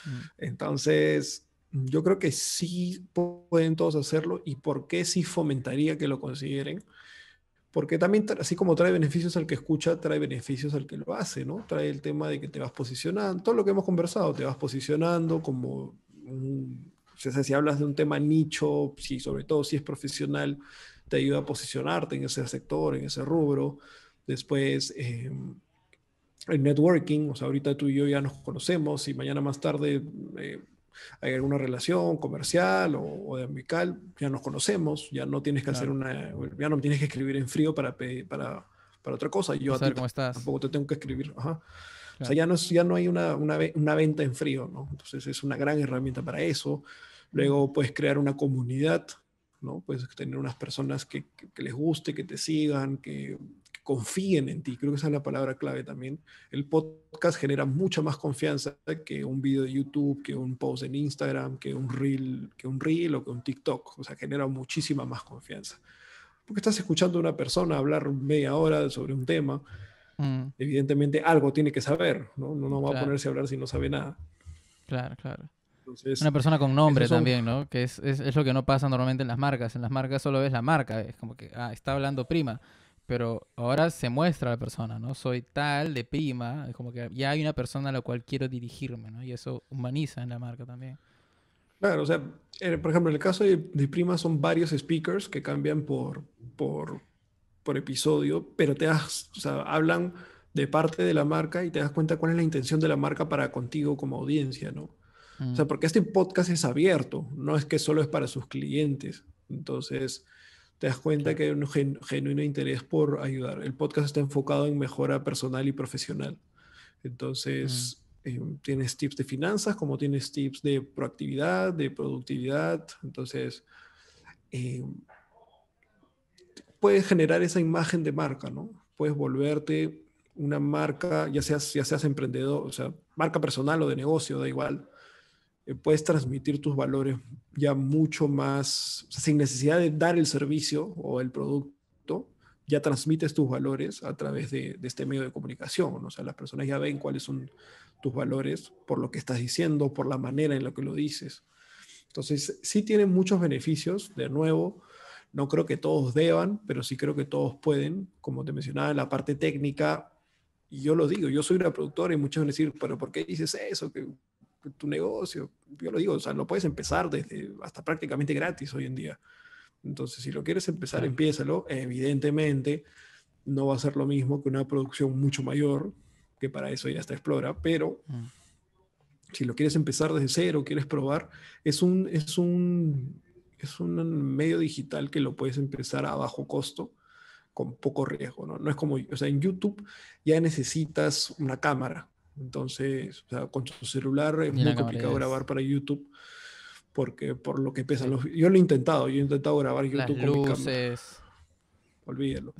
Mm. Entonces, yo creo que sí pueden todos hacerlo y por qué sí fomentaría que lo consideren. Porque también, así como trae beneficios al que escucha, trae beneficios al que lo hace, ¿no? Trae el tema de que te vas posicionando, todo lo que hemos conversado, te vas posicionando como un, o sea, si hablas de un tema nicho, si sobre todo si es profesional, te ayuda a posicionarte en ese sector, en ese rubro. Después, em, el networking, o sea, ahorita tú y yo ya nos conocemos y mañana más tarde eh, hay alguna relación comercial o, de amical, ya nos conocemos, ya no tienes que hacer una, ya no tienes que escribir en frío para, para, para otra cosa. Yo cómo estás. tampoco te tengo que escribir. Ajá. O sea, ya no, ya no hay una, una, una, venta en frío, ¿no? Entonces es una gran herramienta para eso. Luego puedes crear una comunidad ¿no? Puedes tener unas personas que, les guste, que te sigan, que, confíen en ti. Creo que esa es la palabra clave también. El podcast genera mucha más confianza que un video de YouTube, que un post en Instagram, que un reel, que un reel o que un TikTok. O sea, genera muchísima más confianza. Porque estás escuchando a una persona hablar media hora sobre un tema. Mm. Evidentemente algo tiene que saber, ¿no? No, no va a ponerse a hablar si no sabe nada. Claro, claro. Una persona con nombre también, ¿no? Que es, es, lo que no pasa normalmente en las marcas. En las marcas solo ves la marca, es como que, ah, está hablando prima. Pero ahora se muestra la persona, ¿no? Soy tal de prima, es como que ya hay una persona a la cual quiero dirigirme, ¿no? Y eso humaniza en la marca también. Claro, o sea, por ejemplo, en el caso de, de Prima son varios speakers que cambian por, por, por episodio, pero te das, o sea, hablan de parte de la marca y te das cuenta cuál es la intención de la marca para contigo como audiencia, ¿no? O sea, porque este podcast es abierto, no es que solo es para sus clientes. Entonces, te das cuenta que hay un genuino interés por ayudar. El podcast está enfocado en mejora personal y profesional. Entonces, eh, tienes tips de finanzas, como tienes tips de proactividad, de productividad. Entonces, eh, puedes generar esa imagen de marca, ¿no? Puedes volverte una marca, ya seas, ya seas emprendedor, o sea, marca personal o de negocio, da igual. Eh, puedes transmitir tus valores ya mucho más, sin necesidad de dar el servicio o el producto, ya transmites tus valores a través de, este medio de comunicación. O sea, las personas ya ven cuáles son tus valores por lo que estás diciendo, por la manera en la que lo dices. Entonces, sí tiene muchos beneficios. De nuevo, no creo que todos deban, pero sí creo que todos pueden. Como te mencionaba, en la parte técnica, y yo lo digo, yo soy una productora y muchos van a decir, pero ¿por qué dices eso? Que tu negocio. Yo lo digo, o sea, lo puedes empezar desde hasta prácticamente gratis hoy en día. Entonces, si lo quieres empezar, empiézalo. Evidentemente, no va a ser lo mismo que una producción mucho mayor, que para eso ya está Explora, pero mm. si lo quieres empezar desde cero, quieres probar, es un, es un, es un medio digital que lo puedes empezar a bajo costo, con poco riesgo, ¿no? No es como, o sea, en YouTube ya necesitas una cámara, entonces, o sea, con tu celular es muy complicado grabar para YouTube porque por lo que pesan los... Yo lo he intentado, yo he intentado grabar YouTube con mi cámara. Olvídalo.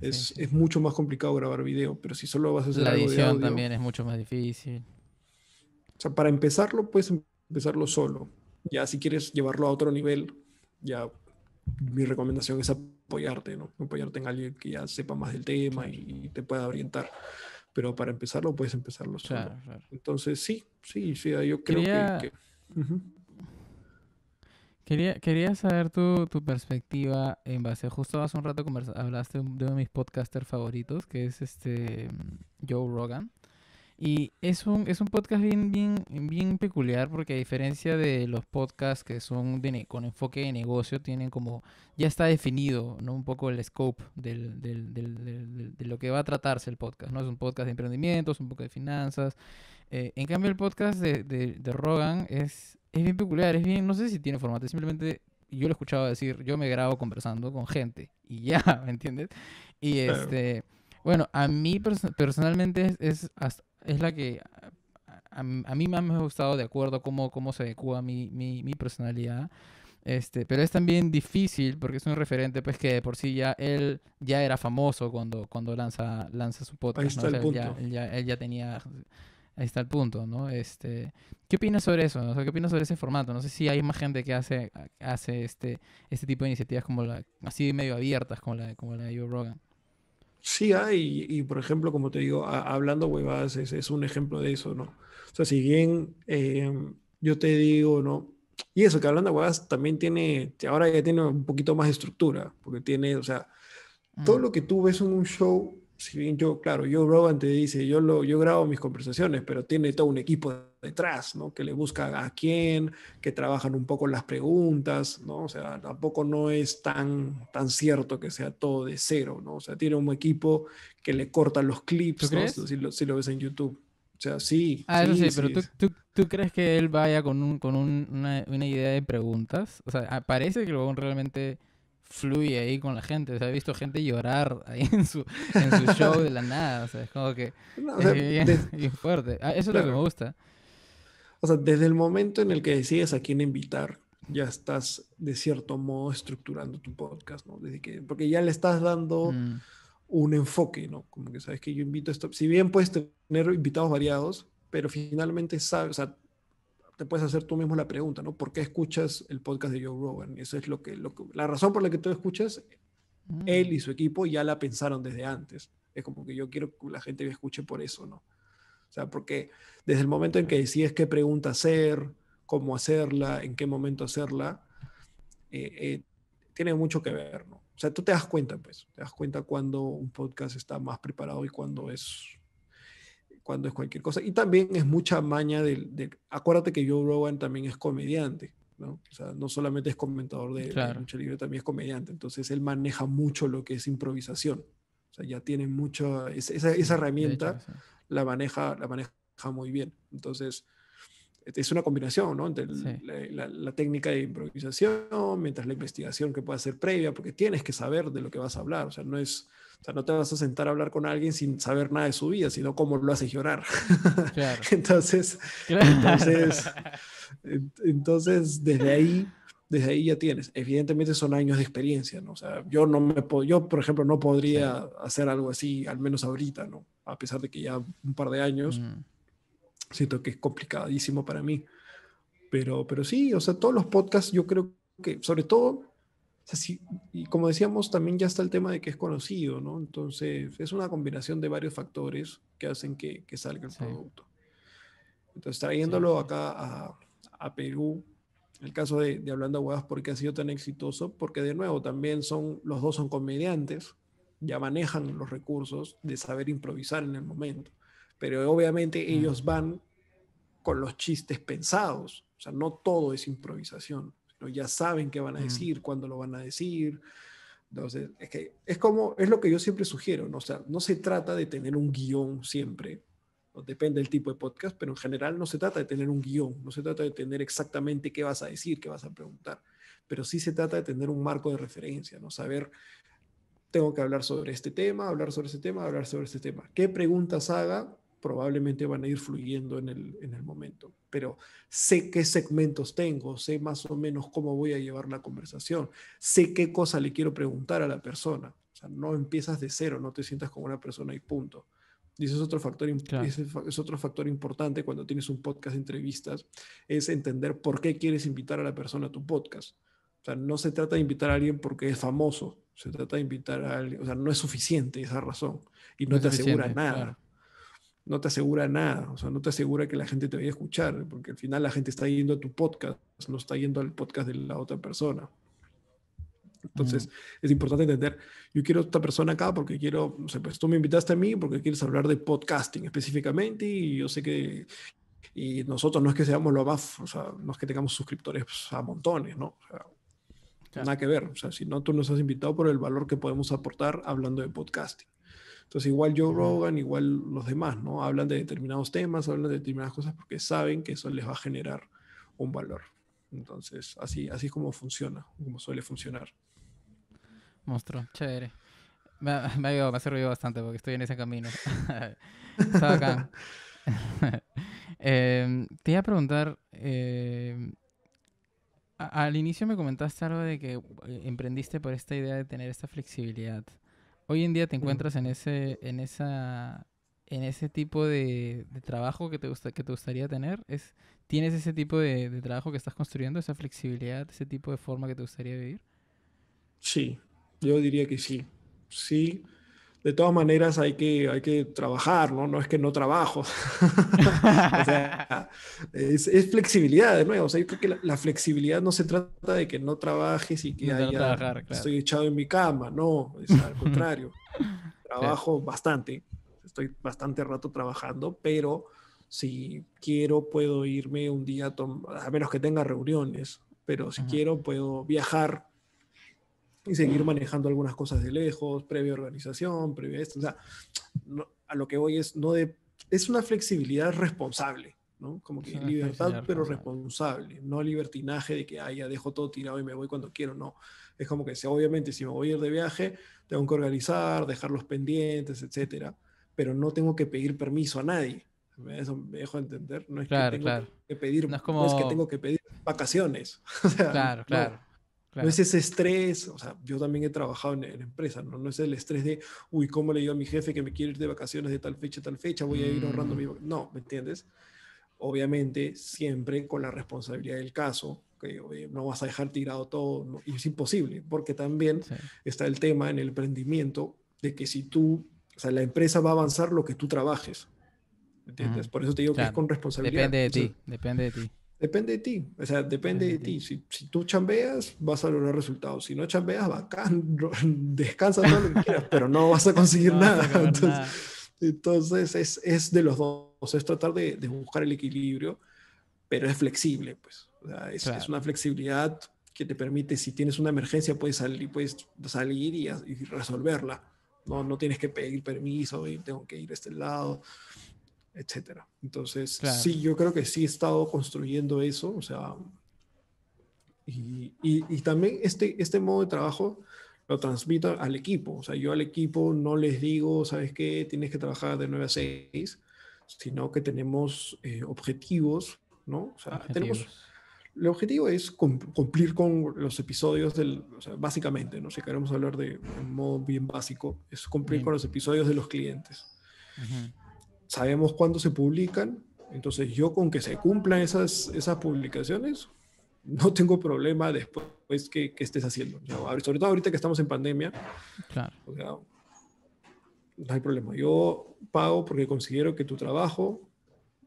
es, es, mucho más complicado grabar video, pero si solo vas a hacer La edición también es mucho más difícil. O sea, para empezarlo, puedes empezarlo solo. Ya si quieres llevarlo a otro nivel, ya mi recomendación es apoyarte, ¿no? Apoyarte en alguien que ya sepa más del tema y te pueda orientar pero para empezarlo puedes empezarlo solo. Entonces, sí, sí, sí, yo creo que... Quería, quería saber tu, tu, perspectiva en base, justo hace un rato hablaste de uno de mis podcasters favoritos, que es este Joe Rogan. Y es un, es un podcast bien, bien, bien peculiar porque a diferencia de los podcasts que son de, con enfoque de negocio, tienen como, ya está definido ¿no? un poco el scope del, del, del, de lo que va a tratarse el podcast. ¿no? Es un podcast de emprendimiento, es un poco de finanzas. Eh, en cambio el podcast de, de, Rogan es, es bien peculiar, es bien, no sé si tiene formato, simplemente yo lo he escuchado decir, yo me grabo conversando con gente y ya, ¿me entiendes? Y este... Bueno, a mí personalmente es, es, la que a, mí más me ha gustado de acuerdo a cómo, cómo se adecua mi, mi, mi personalidad. Este, pero es también difícil porque es un referente pues que por sí ya él ya era famoso cuando, cuando lanza, lanza su podcast. Ahí está el punto. Él ya, él, ya, tenía... Ahí está el punto, ¿no? Este, ¿Qué opinas sobre eso? O sea, ¿Qué opinas sobre ese formato? No sé si hay más gente que hace, hace este, este tipo de iniciativas como la, así medio abiertas como la, como la de Joe Rogan. Sí hay, y, por ejemplo, como te digo, hablando huevadas es, es, un ejemplo de eso, ¿no? O sea, si bien em, yo te digo, ¿no? Y eso, que hablando huevadas también tiene, ahora ya tiene un poquito más de estructura, porque tiene, o sea, todo mm. lo que tú ves en un show si bien yo, claro, yo Rogan te dice, yo, lo, yo grabo mis conversaciones, pero tiene todo un equipo detrás, ¿no? Que le busca a quién, que trabajan un poco las preguntas, ¿no? O sea, tampoco no es tan, tan cierto que sea todo de cero, ¿no? O sea, tiene un equipo que le corta los clips, ¿no? Si, lo, si, lo, ves en YouTube. O sea, sí. Ah, sí, sí, pero tú, tú, tú, crees que él vaya con, un, con un, una, una, idea de preguntas? O sea, parece que luego realmente fluye ahí con la gente. O sea, he visto gente llorar ahí en su, en su show de la nada. O sea, es como que es bien, fuerte. Ah, eso es lo que me gusta. O sea, desde el momento en el que decides a quién invitar, ya estás de cierto modo estructurando tu podcast, ¿no? Desde que, porque ya le estás dando mm. un enfoque, ¿no? Como que sabes que yo invito esto. Si bien puedes tener invitados variados, pero finalmente sabes, o sea, te puedes hacer tú mismo la pregunta, ¿no? ¿Por qué escuchas el podcast de Joe Rogan? Eso es lo que, lo la razón por la que tú escuchas, mm. él y su equipo ya la pensaron desde antes. Es como que yo quiero que la gente me escuche por eso, ¿no? O sea, porque desde el momento en que decides qué pregunta hacer, cómo hacerla, en qué momento hacerla, eh, eh, tiene mucho que ver, ¿no? O sea, tú te das cuenta, pues, te das cuenta cuando un podcast está más preparado y cuando es cuando es cualquier cosa. Y también es mucha maña de, acuérdate que Joe Rogan también es comediante, ¿no? O sea, no solamente es comentador de, mucho libre, también es comediante. Entonces él maneja mucho lo que es improvisación. O sea, ya tiene mucho, esa, esa herramienta la, maneja, la maneja muy bien. Entonces, es una combinación, ¿no? Entre la, técnica de improvisación, mientras la investigación que pueda ser previa, porque tienes que saber de lo que vas a hablar, o sea, no es, o sea, no te vas a sentar a hablar con alguien sin saber nada de su vida, sino cómo lo haces llorar. Claro. entonces, entonces, entonces, desde ahí, desde ahí ya tienes. Evidentemente son años de experiencia, ¿no? O sea, yo no me puedo, yo, por ejemplo, no podría hacer algo así, al menos ahorita, ¿no? A pesar de que ya un par de años. Mm siento que es complicadísimo para mí. Pero, pero sí, o sea, todos los podcasts yo creo que, sobre todo, o sea, sí, y como decíamos, también ya está el tema de que es conocido, ¿no? Entonces, es una combinación de varios factores que hacen que, que salga el producto. Entonces, trayéndolo acá a, a, Perú, el caso de, de Hablando Huevas, ¿por qué ha sido tan exitoso? Porque de nuevo, también son, los dos son comediantes, ya manejan los recursos de saber improvisar en el momento pero obviamente ellos van con los chistes pensados, o sea, no todo es improvisación, ya saben qué van a decir, cuándo lo van a decir. Entonces, es que es como, es lo que yo siempre sugiero, ¿no? O sea, no se trata de tener un guion siempre, depende del tipo de podcast, pero en general no se trata de tener un guion, no se trata de tener exactamente qué vas a decir, qué vas a preguntar, pero sí se trata de tener un marco de referencia, ¿no? Saber, tengo que hablar sobre este tema, hablar sobre este tema, hablar sobre este tema. ¿Qué preguntas haga? probablemente van a ir fluyendo en el, en el momento. Pero sé qué segmentos tengo, sé más o menos cómo voy a llevar la conversación, sé qué cosa le quiero preguntar a la persona. O sea, no empiezas de cero, no te sientas como una persona y punto. Y eso es otro factor, es otro factor importante cuando tienes un podcast de entrevistas, es entender por qué quieres invitar a la persona a tu podcast. O sea, no se trata de invitar a alguien porque es famoso, se trata de invitar a alguien, o sea, no es suficiente esa razón y no, te asegura nada no te asegura nada, o sea, no te asegura que la gente te vaya a escuchar, porque al final la gente está yendo a tu podcast, no está yendo al podcast de la otra persona. Entonces, es importante entender, yo quiero a esta persona acá porque quiero, no sé, pues tú me invitaste a mí porque quieres hablar de podcasting específicamente y yo sé que, y nosotros no es que seamos lo más, o sea, no es que tengamos suscriptores a montones, ¿no? O sea, Nada que ver, o sea, si no, tú nos has invitado por el valor que podemos aportar hablando de podcasting. Entonces, igual Joe Rogan, igual los demás, ¿no? Hablan de determinados temas, hablan de determinadas cosas porque saben que eso les va a generar un valor. Entonces, así, así es como funciona, como suele funcionar. Monstruo, chévere. Me, me, ha, me ha servido bastante porque estoy en ese camino. Está acá. Em, te iba a preguntar, em, al inicio me comentaste algo de que eh, emprendiste por esta idea de tener esta flexibilidad. Hoy en día te encuentras en ese, en esa, en ese tipo de, trabajo que te gusta, que te gustaría tener. Es, ¿Tienes ese tipo de, de, trabajo que estás construyendo, esa flexibilidad, ese tipo de forma que te gustaría vivir? Sí, yo diría que sí. Sí, de todas maneras hay que, hay que trabajar, ¿no? No es que no trabajo. o sea, es, es, flexibilidad, de nuevo. O sea, yo creo que la, flexibilidad no se trata de que no trabajes y que haya, estoy echado en mi cama, no, es al contrario. Trabajo bastante, estoy bastante rato trabajando, pero si quiero puedo irme un día, a, a menos que tenga reuniones, pero si quiero puedo viajar y seguir manejando algunas cosas de lejos, previa organización, previa esto. O sea, a lo que voy es, no de, es una flexibilidad responsable, ¿no? Como que libertad, pero responsable, no libertinaje de que, ah, ya dejo todo tirado y me voy cuando quiero, no. Es como que, obviamente, si me voy a ir de viaje, tengo que organizar, dejar los pendientes, etcétera, pero no tengo que pedir permiso a nadie. Eso me dejo entender. No es que tengo que pedir, no es, como... no es que tengo que pedir vacaciones. o sea, claro, claro. No es ese estrés, o sea, yo también he trabajado en, empresas, ¿no? no es el estrés de, uy, ¿cómo le digo a mi jefe que me quiere ir de vacaciones de tal fecha a tal fecha? Voy a ir ahorrando mi... Mm. No, ¿me entiendes? Obviamente, siempre con la responsabilidad del caso, que no vas a dejar tirado todo, y es imposible, porque también está el tema en el emprendimiento de que si tú, o sea, la empresa va a avanzar lo que tú trabajes, ¿me entiendes? Por eso te digo que es con responsabilidad. Depende de ti, depende de ti. Depende de ti, o sea, depende de ti. Si, si, tú chambeas, vas a lograr resultados. Si no chambeas, bacán, descansa todo lo que quieras, pero no vas a conseguir nada. Entonces, es, es, de los dos, es tratar de, de, buscar el equilibrio, pero es flexible, pues. O sea, es, es, una flexibilidad que te permite, si tienes una emergencia, puedes salir, puedes salir y, y resolverla. No, no tienes que pedir permiso y tengo que ir a este lado etcétera. Entonces, sí, yo creo que sí he estado construyendo eso, o sea, y, y, también este, este modo de trabajo lo transmito al equipo, o sea, yo al equipo no les digo, ¿sabes qué? Tienes que trabajar de 9 a 6, sino que tenemos eh, objetivos, ¿no? O sea, tenemos... El objetivo es cumplir con los episodios del, o sea, básicamente, ¿no? Si queremos hablar de un modo bien básico, es cumplir con los episodios de los clientes. Sabemos cuándo se publican, entonces yo con que se cumplan esas, esas publicaciones, no tengo problema después que, que estés haciendo. sobre todo ahorita que estamos en pandemia. Claro. O sea, no hay problema. Yo pago porque considero que tu trabajo,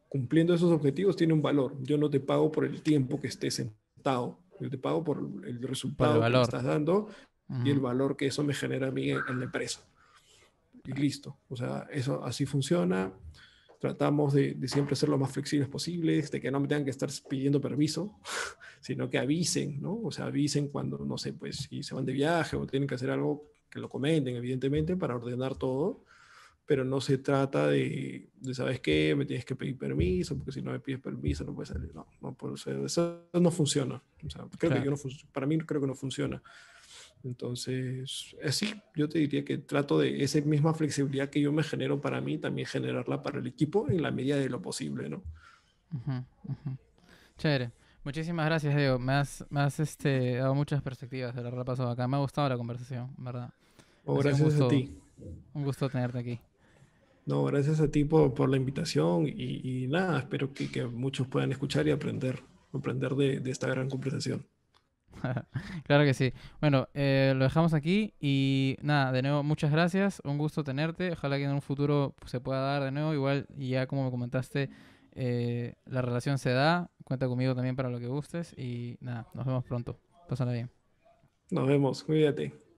cumpliendo esos objetivos, tiene un valor. Yo no te pago por el tiempo que estés sentado. Yo te pago por el resultado que estás dando y el valor que eso me genera a mí en la empresa. Y listo. O sea, eso así funciona. Tratamos de, de siempre ser lo más flexibles posibles, de que no me tengan que estar pidiendo permiso, sino que avisen, ¿no? O sea, avisen cuando, no sé, pues si se van de viaje o tienen que hacer algo, que lo comenten, evidentemente, para ordenar todo, pero no se trata de, de ¿sabes qué? Me tienes que pedir permiso, porque si no me pides permiso no puedes salir. No, no ser. Eso no funciona. O sea, creo que yo no para mí creo que no funciona. Entonces, así, yo te diría que trato de esa misma flexibilidad que yo me genero para mí, también generarla para el equipo en la medida de lo posible, ¿no? Chévere. Muchísimas gracias, Diego. Me has, me has este, dado muchas perspectivas de la pasado acá. Me ha gustado la conversación, ¿verdad? Oh, gracias a ti. Un gusto tenerte aquí. No, gracias a ti por, por la invitación y, nada, espero que, que, muchos puedan escuchar y aprender, aprender de, de esta gran conversación. claro que sí. Bueno, eh, lo dejamos aquí y nada, de nuevo, muchas gracias. Un gusto tenerte. Ojalá que en un futuro se pueda dar de nuevo. Igual, ya como me comentaste, eh, la relación se da. Cuenta conmigo también para lo que gustes. Y nada, nos vemos pronto. Pásala bien. Nos vemos. Cuídate.